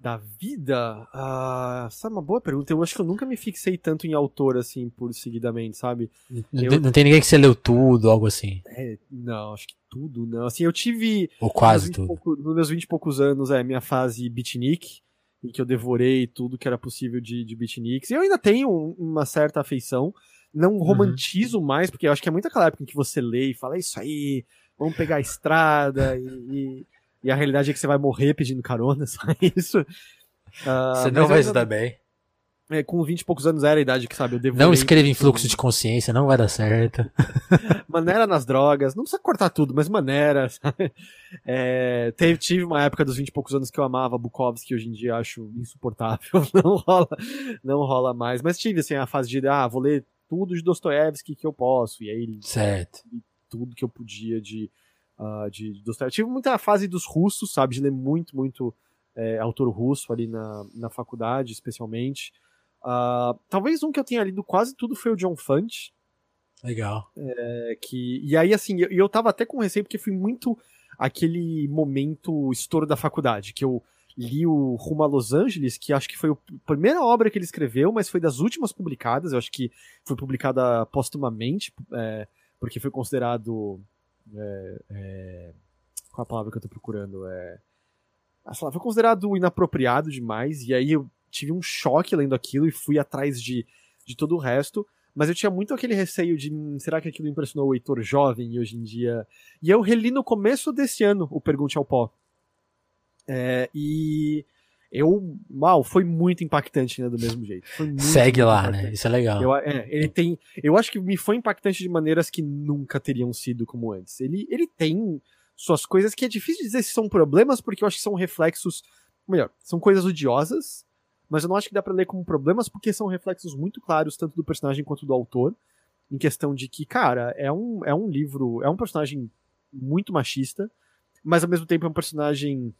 Da vida? Ah, essa é uma boa pergunta. Eu acho que eu nunca me fixei tanto em autor assim, por seguidamente, sabe? Não, eu... não tem ninguém que você leu tudo, algo assim. É, não, acho que tudo, não. Assim, eu tive. Ou quase tudo. Pouco, nos meus 20 e poucos anos, é minha fase beatnik, em que eu devorei tudo que era possível de, de beatniks. E eu ainda tenho uma certa afeição. Não uhum. romantizo uhum. mais, porque eu acho que é muito aquela época em que você lê e fala, é isso aí, vamos pegar a estrada e, e e a realidade é que você vai morrer pedindo carona, *laughs* só isso. Uh, você não vai se dar bem. É, com 20 e poucos anos era a idade que, sabe, eu devo. Não escreva em fluxo de consciência, não vai dar certo. *laughs* maneira nas drogas, não precisa cortar tudo, mas maneira, *laughs* sabe? É, teve, tive uma época dos 20 e poucos anos que eu amava Bukowski, que hoje em dia acho insuportável, não rola, não rola mais. Mas tive, assim, a fase de, ah, vou ler tudo de Dostoiévski que eu posso, e aí. Certo. Tudo que eu podia de uh, de, Dostoiévski. Tive muita fase dos russos, sabe, de ler muito, muito é, autor russo ali na, na faculdade, especialmente. Uh, talvez um que eu tenha lido quase tudo foi o John Fante. Legal. É, que, e aí, assim, eu, eu tava até com receio porque foi muito aquele momento estouro da faculdade, que eu li o Rumo a Los Angeles, que acho que foi a primeira obra que ele escreveu, mas foi das últimas publicadas, eu acho que foi publicada postumamente, é, porque foi considerado é, é, qual a palavra que eu tô procurando? É, sei lá, foi considerado inapropriado demais, e aí eu tive um choque lendo aquilo e fui atrás de, de todo o resto. Mas eu tinha muito aquele receio de hum, será que aquilo impressionou o Heitor jovem e hoje em dia. E eu reli no começo desse ano o Pergunte ao Pó. É, e eu, mal, foi muito impactante, né, do mesmo jeito. Segue lá, né? Isso é legal. Eu, é, ele tem, eu acho que me foi impactante de maneiras que nunca teriam sido como antes. Ele, ele tem suas coisas que é difícil dizer se são problemas, porque eu acho que são reflexos, melhor, são coisas odiosas, mas eu não acho que dá para ler como problemas porque são reflexos muito claros tanto do personagem quanto do autor, em questão de que, cara, é um, é um livro, é um personagem muito machista, mas ao mesmo tempo é um personagem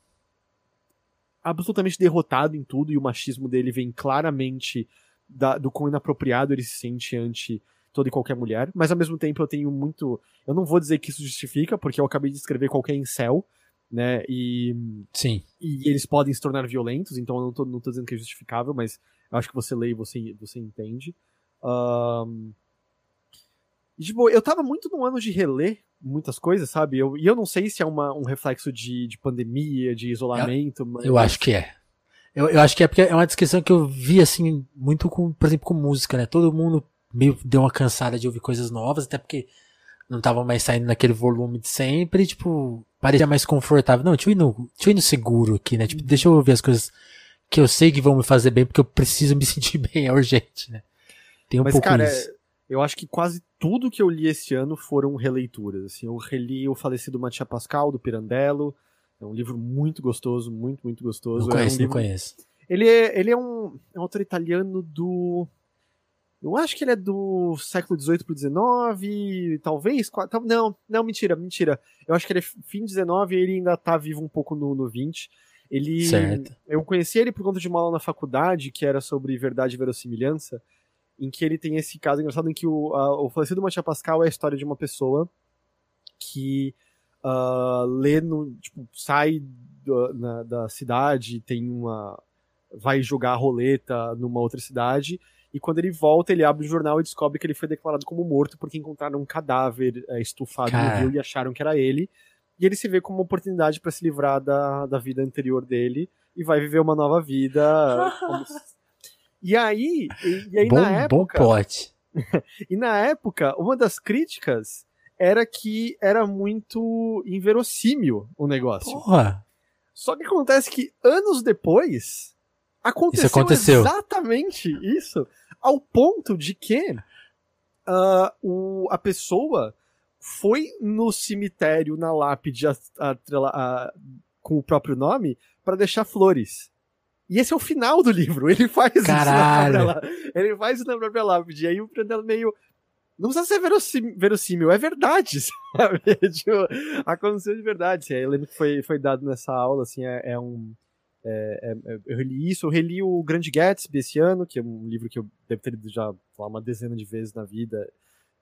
absolutamente derrotado em tudo e o machismo dele vem claramente da, do quão inapropriado ele se sente ante toda e qualquer mulher, mas ao mesmo tempo eu tenho muito. Eu não vou dizer que isso justifica, porque eu acabei de escrever qualquer incel, né? E. Sim. E eles podem se tornar violentos, então eu não tô, não tô dizendo que é justificável, mas eu acho que você lê e você, você entende. Um... E, tipo, eu tava muito no ano de reler muitas coisas, sabe? Eu, e eu não sei se é uma, um reflexo de, de pandemia, de isolamento. Eu, mas... eu acho que é. Eu, eu acho que é porque é uma descrição que eu vi, assim, muito com, por exemplo, com música, né? Todo mundo meio deu uma cansada de ouvir coisas novas, até porque não tava mais saindo naquele volume de sempre, tipo, parecia mais confortável. Não, deixa eu ir no, deixa eu ir no seguro aqui, né? Tipo, deixa eu ouvir as coisas que eu sei que vão me fazer bem, porque eu preciso me *laughs* sentir bem, é urgente, né? Tem um Mas, pouco cara, isso. É eu acho que quase tudo que eu li esse ano foram releituras. Assim, eu reli o falecido Matia Pascal, do Pirandello. É um livro muito gostoso, muito, muito gostoso. Não conheço, é um livro... não conheço. Ele é, ele é um, é um autor italiano do. Eu acho que ele é do século XVIII pro XIX, talvez. Não, não, mentira, mentira. Eu acho que ele é fim XIX e ele ainda tá vivo um pouco no, no 20. Ele. Certo. Eu conheci ele por conta de uma aula na faculdade que era sobre verdade e verossimilhança. Em que ele tem esse caso engraçado em que o, a, o falecido Matia Pascal é a história de uma pessoa que uh, lê no, tipo, sai do, na, da cidade, tem uma vai jogar roleta numa outra cidade e quando ele volta, ele abre o jornal e descobre que ele foi declarado como morto porque encontraram um cadáver é, estufado Cara. no rio e acharam que era ele. E ele se vê como uma oportunidade para se livrar da, da vida anterior dele e vai viver uma nova vida. *laughs* E aí, e, e aí bom, na época. Bom plot. *laughs* e na época, uma das críticas era que era muito inverossímil o negócio. Porra. Só que acontece que anos depois aconteceu, isso aconteceu. exatamente isso, ao ponto de que uh, o, a pessoa foi no cemitério na lápide a, a, a, com o próprio nome para deixar flores. E esse é o final do livro. Ele faz Caralho. isso na própria, ele faz isso na própria lápide. E aí o Prandelo meio não precisa ser verossímil, verossímil é verdade, *laughs* sabe? tipo, aconteceu de verdade. Eu lembro que foi, foi dado nessa aula, assim, é, é um. É, é, eu reli isso, eu reli o Grande Gatsby esse ano, que é um livro que eu devo ter lido já lá, uma dezena de vezes na vida.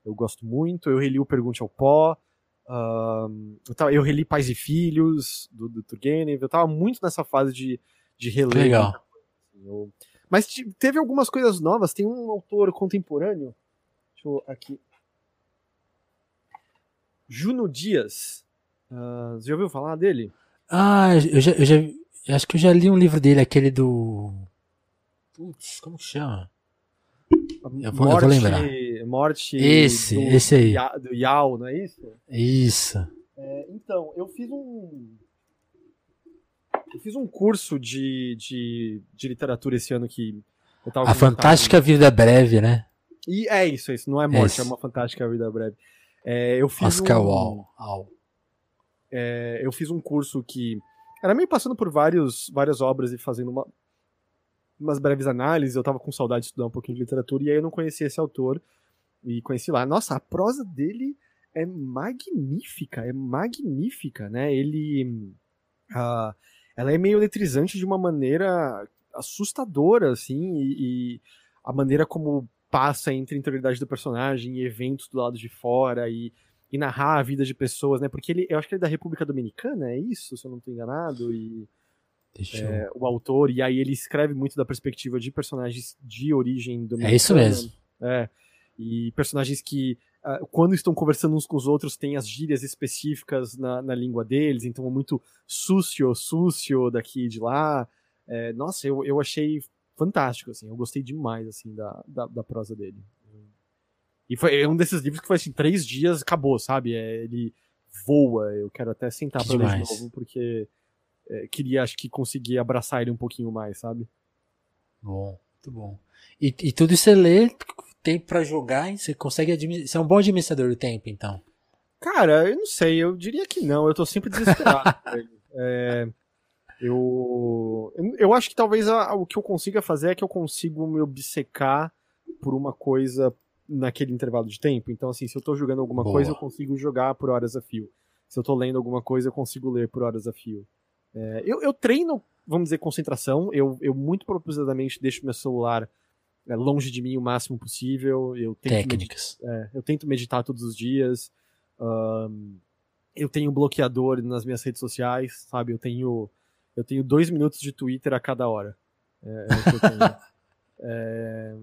Eu gosto muito. Eu reli o Pergunte ao Pó. Um, eu, tava, eu reli Pais e Filhos, do, do Turgenev. Eu tava muito nessa fase de de reler. Legal. Eu... Mas teve algumas coisas novas. Tem um autor contemporâneo. Deixa eu aqui. Juno Dias. Uh, você já ouviu falar dele? Ah, eu já, eu já. Acho que eu já li um livro dele, aquele do. Putz, como chama? Eu vou, morte, eu vou lembrar. Morte. Esse, do, esse aí. Do Yao, não é isso? Isso. É, então, eu fiz um eu fiz um curso de, de, de literatura esse ano que eu tava A Fantástica Vida Breve, né? E é isso, é isso. Não é morte, esse. é uma Fantástica Vida Breve. É, eu fiz Oscar um, É, eu fiz um curso que era meio passando por vários, várias obras e fazendo uma, umas breves análises. Eu tava com saudade de estudar um pouquinho de literatura e aí eu não conhecia esse autor e conheci lá. Nossa, a prosa dele é magnífica, é magnífica, né? Ele. Uh, ela é meio eletrizante de uma maneira assustadora, assim, e, e a maneira como passa entre a interioridade do personagem e eventos do lado de fora e, e narrar a vida de pessoas, né? Porque ele, eu acho que ele é da República Dominicana, é isso, se eu não estou enganado, e é, o autor, e aí ele escreve muito da perspectiva de personagens de origem dominicana. É isso mesmo. É, e personagens que uh, quando estão conversando uns com os outros, tem as gírias específicas na, na língua deles, então é muito sucio, sucio daqui e de lá. É, nossa, eu, eu achei fantástico, assim, eu gostei demais, assim, da, da, da, prosa dele. E foi um desses livros que foi assim, três dias, acabou, sabe? É, ele voa, eu quero até sentar pra ler de novo, porque é, queria, acho que, conseguir abraçar ele um pouquinho mais, sabe? Bom, muito bom. E, e tudo isso você lê tempo para jogar, hein? Você consegue administrar. Você é um bom administrador do tempo, então. Cara, eu não sei, eu diria que não, eu tô sempre desesperado. *laughs* é, eu, eu acho que talvez a, o que eu consiga fazer é que eu consigo me obcecar por uma coisa naquele intervalo de tempo. Então, assim, se eu tô jogando alguma Boa. coisa, eu consigo jogar por horas a fio. Se eu tô lendo alguma coisa, eu consigo ler por horas a fio. É, eu, eu treino, vamos dizer, concentração. Eu, eu muito propositadamente deixo meu celular longe de mim o máximo possível. Eu Técnicas. É, eu tento meditar todos os dias. Um, eu tenho bloqueador nas minhas redes sociais, sabe? Eu tenho, eu tenho dois minutos de Twitter a cada hora. É, é eu, é...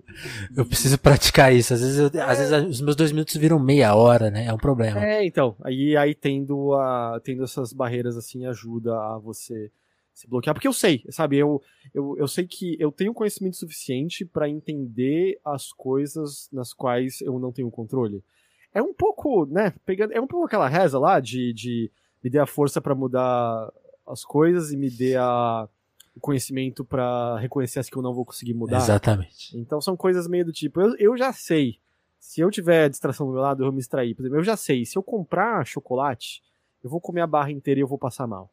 *laughs* eu preciso praticar isso. Às vezes, eu, às vezes os meus dois minutos viram meia hora, né? É um problema. É, então. Aí, aí tendo, a, tendo essas barreiras assim ajuda a você se bloquear, porque eu sei, sabe? Eu, eu, eu sei que eu tenho conhecimento suficiente para entender as coisas nas quais eu não tenho controle. É um pouco, né? Pegando, é um pouco aquela reza lá de, de me dê a força para mudar as coisas e me dê a, o conhecimento para reconhecer as que eu não vou conseguir mudar. Exatamente. Então são coisas meio do tipo, eu, eu já sei. Se eu tiver distração do meu lado, eu vou me distrair. Por exemplo, eu já sei, se eu comprar chocolate, eu vou comer a barra inteira e eu vou passar mal.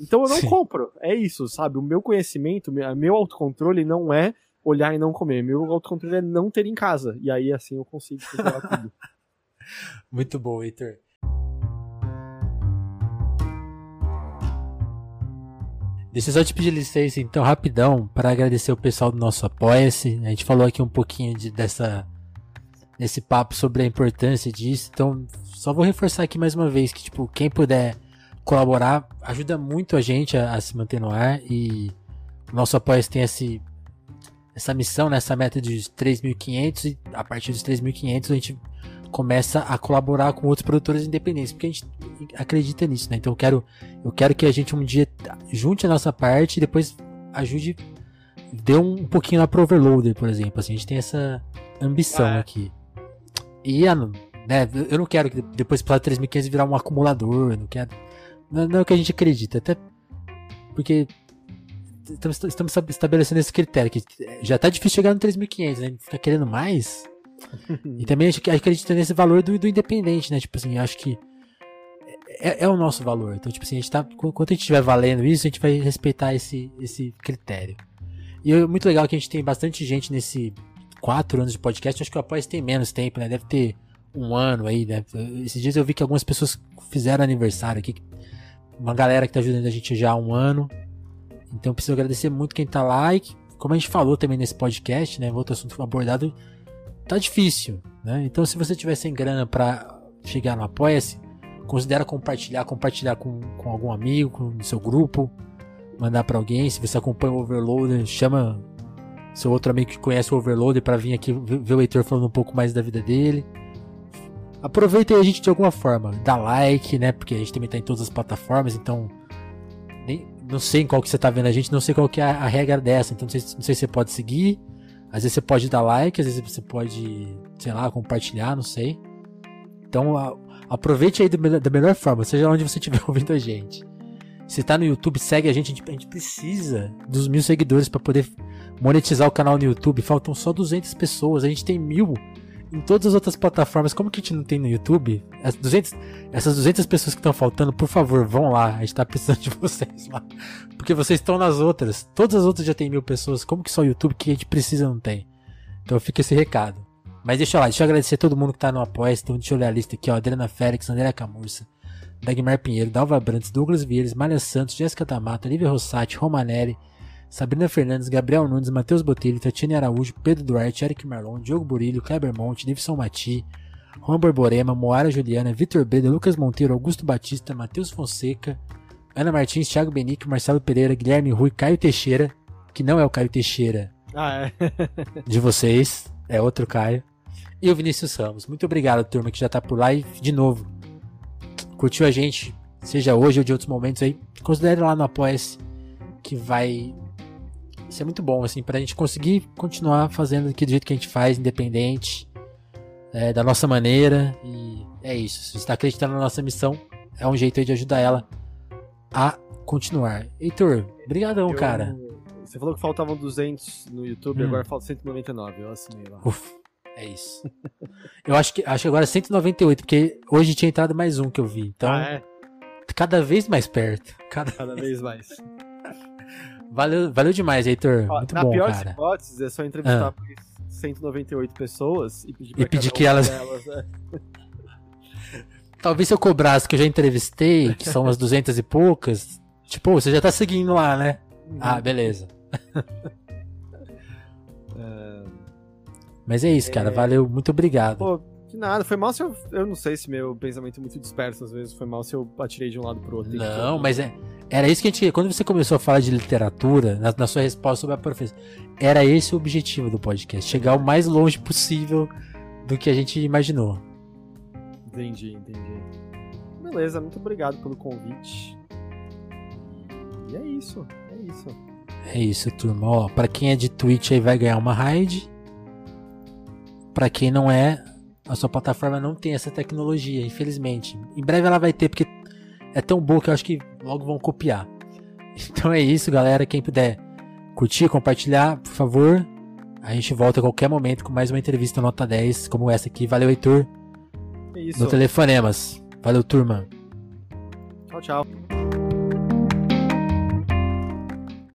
Então eu não Sim. compro. É isso, sabe? O meu conhecimento, meu autocontrole não é olhar e não comer. Meu autocontrole é não ter em casa. E aí assim eu consigo controlar tudo. *laughs* Muito bom, Heitor. Deixa eu só te pedir licença, então, rapidão, para agradecer o pessoal do nosso Apoia-se. A gente falou aqui um pouquinho de, dessa, desse papo sobre a importância disso. Então, só vou reforçar aqui mais uma vez que, tipo, quem puder colaborar ajuda muito a gente a, a se manter no ar. E o nosso Apoia-se tem esse, essa missão, né, essa meta de 3.500. E a partir dos 3.500 a gente começa a colaborar com outros produtores independentes, porque a gente acredita nisso, né? Então eu quero, eu quero que a gente um dia junte a nossa parte e depois ajude, dê um, pouquinho lá pro Overloader, por exemplo. Assim, a gente tem essa ambição é. aqui. E a, né, eu não quero que depois para 3500 virar um acumulador, não quero. Não, não é o que a gente acredita, até porque estamos, estamos estabelecendo esse critério que já tá difícil chegar no 3500, né? Fica querendo mais. *laughs* e também a gente acredita nesse valor do, do independente, né? Tipo assim, acho que é, é, o nosso valor. Então, tipo assim, a gente tá. Enquanto a gente estiver valendo isso, a gente vai respeitar esse, esse critério. E é muito legal que a gente tem bastante gente nesse quatro anos de podcast. Acho que o Apoia tem menos tempo, né? Deve ter um ano aí, né? Esses dias eu vi que algumas pessoas fizeram aniversário aqui. Uma galera que tá ajudando a gente já há um ano. Então preciso agradecer muito quem tá lá e como a gente falou também nesse podcast, né? Outro assunto abordado, tá difícil, né? Então se você tiver sem grana para chegar no Apoia-se, considera compartilhar, compartilhar com, com algum amigo, com seu grupo, mandar para alguém. Se você acompanha o Overloader, chama seu outro amigo que conhece o Overloader para vir aqui ver o Heitor falando um pouco mais da vida dele. Aproveita aí a gente de alguma forma, dá like, né? Porque a gente também tá em todas as plataformas, então nem, não sei em qual que você tá vendo a gente, não sei qual que é a, a regra dessa, então não sei, não sei se você pode seguir, às vezes você pode dar like, às vezes você pode, sei lá, compartilhar, não sei. Então a, aproveite aí do, da melhor forma, seja onde você estiver *laughs* ouvindo a gente. Se tá no YouTube, segue a gente, a gente, a gente precisa dos mil seguidores para poder monetizar o canal no YouTube. Faltam só 200 pessoas, a gente tem mil em todas as outras plataformas. Como que a gente não tem no YouTube? As 200, essas 200 pessoas que estão faltando, por favor, vão lá. A gente tá precisando de *laughs* vocês lá. Porque vocês estão nas outras. Todas as outras já tem mil pessoas. Como que só o YouTube que a gente precisa não tem? Então fica esse recado. Mas deixa lá, deixa eu agradecer a todo mundo que tá no apoio. Então deixa eu olhar a lista aqui, ó. Adriana Félix, Andréa Camurça, Dagmar Pinheiro, Dalva Brantes, Douglas Vieira, Malha Santos, Jéssica Tamato, Olivia Rossati, Romanelli, Sabrina Fernandes, Gabriel Nunes, Matheus Botelho, Tatiane Araújo, Pedro Duarte, Eric Marlon, Diogo Burilho, Kleber Monte, Nivson Mati, Juan Borborema, Moara Juliana, Vitor Breda, Lucas Monteiro, Augusto Batista, Matheus Fonseca, Ana Martins, Thiago Benique, Marcelo Pereira, Guilherme Rui, Caio Teixeira, que não é o Caio Teixeira ah, é. *laughs* de vocês, é outro Caio, e o Vinícius Ramos. Muito obrigado, turma, que já tá por lá e, de novo, curtiu a gente, seja hoje ou de outros momentos aí, considere lá no Apoia-se, que vai isso é muito bom, assim, pra gente conseguir continuar fazendo aqui do jeito que a gente faz, independente, é, da nossa maneira. E é isso. Se você está acreditando na nossa missão, é um jeito aí de ajudar ela a continuar. Heitor, brigadão, eu, cara. Você falou que faltavam 200 no YouTube, hum. agora falta 199. Eu assinei lá. Uf, é isso. *laughs* eu acho que, acho que agora é 198, porque hoje tinha entrado mais um que eu vi. Então, ah, é? cada vez mais perto. Cada, cada vez mais. *laughs* Valeu, valeu demais, Heitor. Ó, Muito na bom, pior cara. das hipóteses, é só entrevistar ah. 198 pessoas e pedir, e pedir que elas. Delas, é. *laughs* Talvez se eu cobrasse que eu já entrevistei, que são umas 200 e poucas, tipo, você já tá seguindo lá, né? Uhum. Ah, beleza. *laughs* É. Mas é isso, cara. É... Valeu, muito obrigado. Pô, nada, foi mal se eu. Eu não sei se meu pensamento é muito disperso às vezes, foi mal se eu atirei de um lado pro outro. Não, mas é. Era isso que a gente. Quando você começou a falar de literatura, na, na sua resposta sobre a professora, era esse o objetivo do podcast: chegar o mais longe possível do que a gente imaginou. Entendi, entendi. Beleza, muito obrigado pelo convite. E é isso, é isso. É isso, turma. Ó, pra quem é de Twitch aí vai ganhar uma raid. Pra quem não é, a sua plataforma não tem essa tecnologia, infelizmente. Em breve ela vai ter, porque é tão boa que eu acho que logo vão copiar. *laughs* Então é isso, galera. Quem puder curtir, compartilhar, por favor. A gente volta a qualquer momento com mais uma entrevista nota 10, como essa aqui. Valeu, Heitor. É isso. No Telefonemas. Valeu, turma. Tchau, tchau.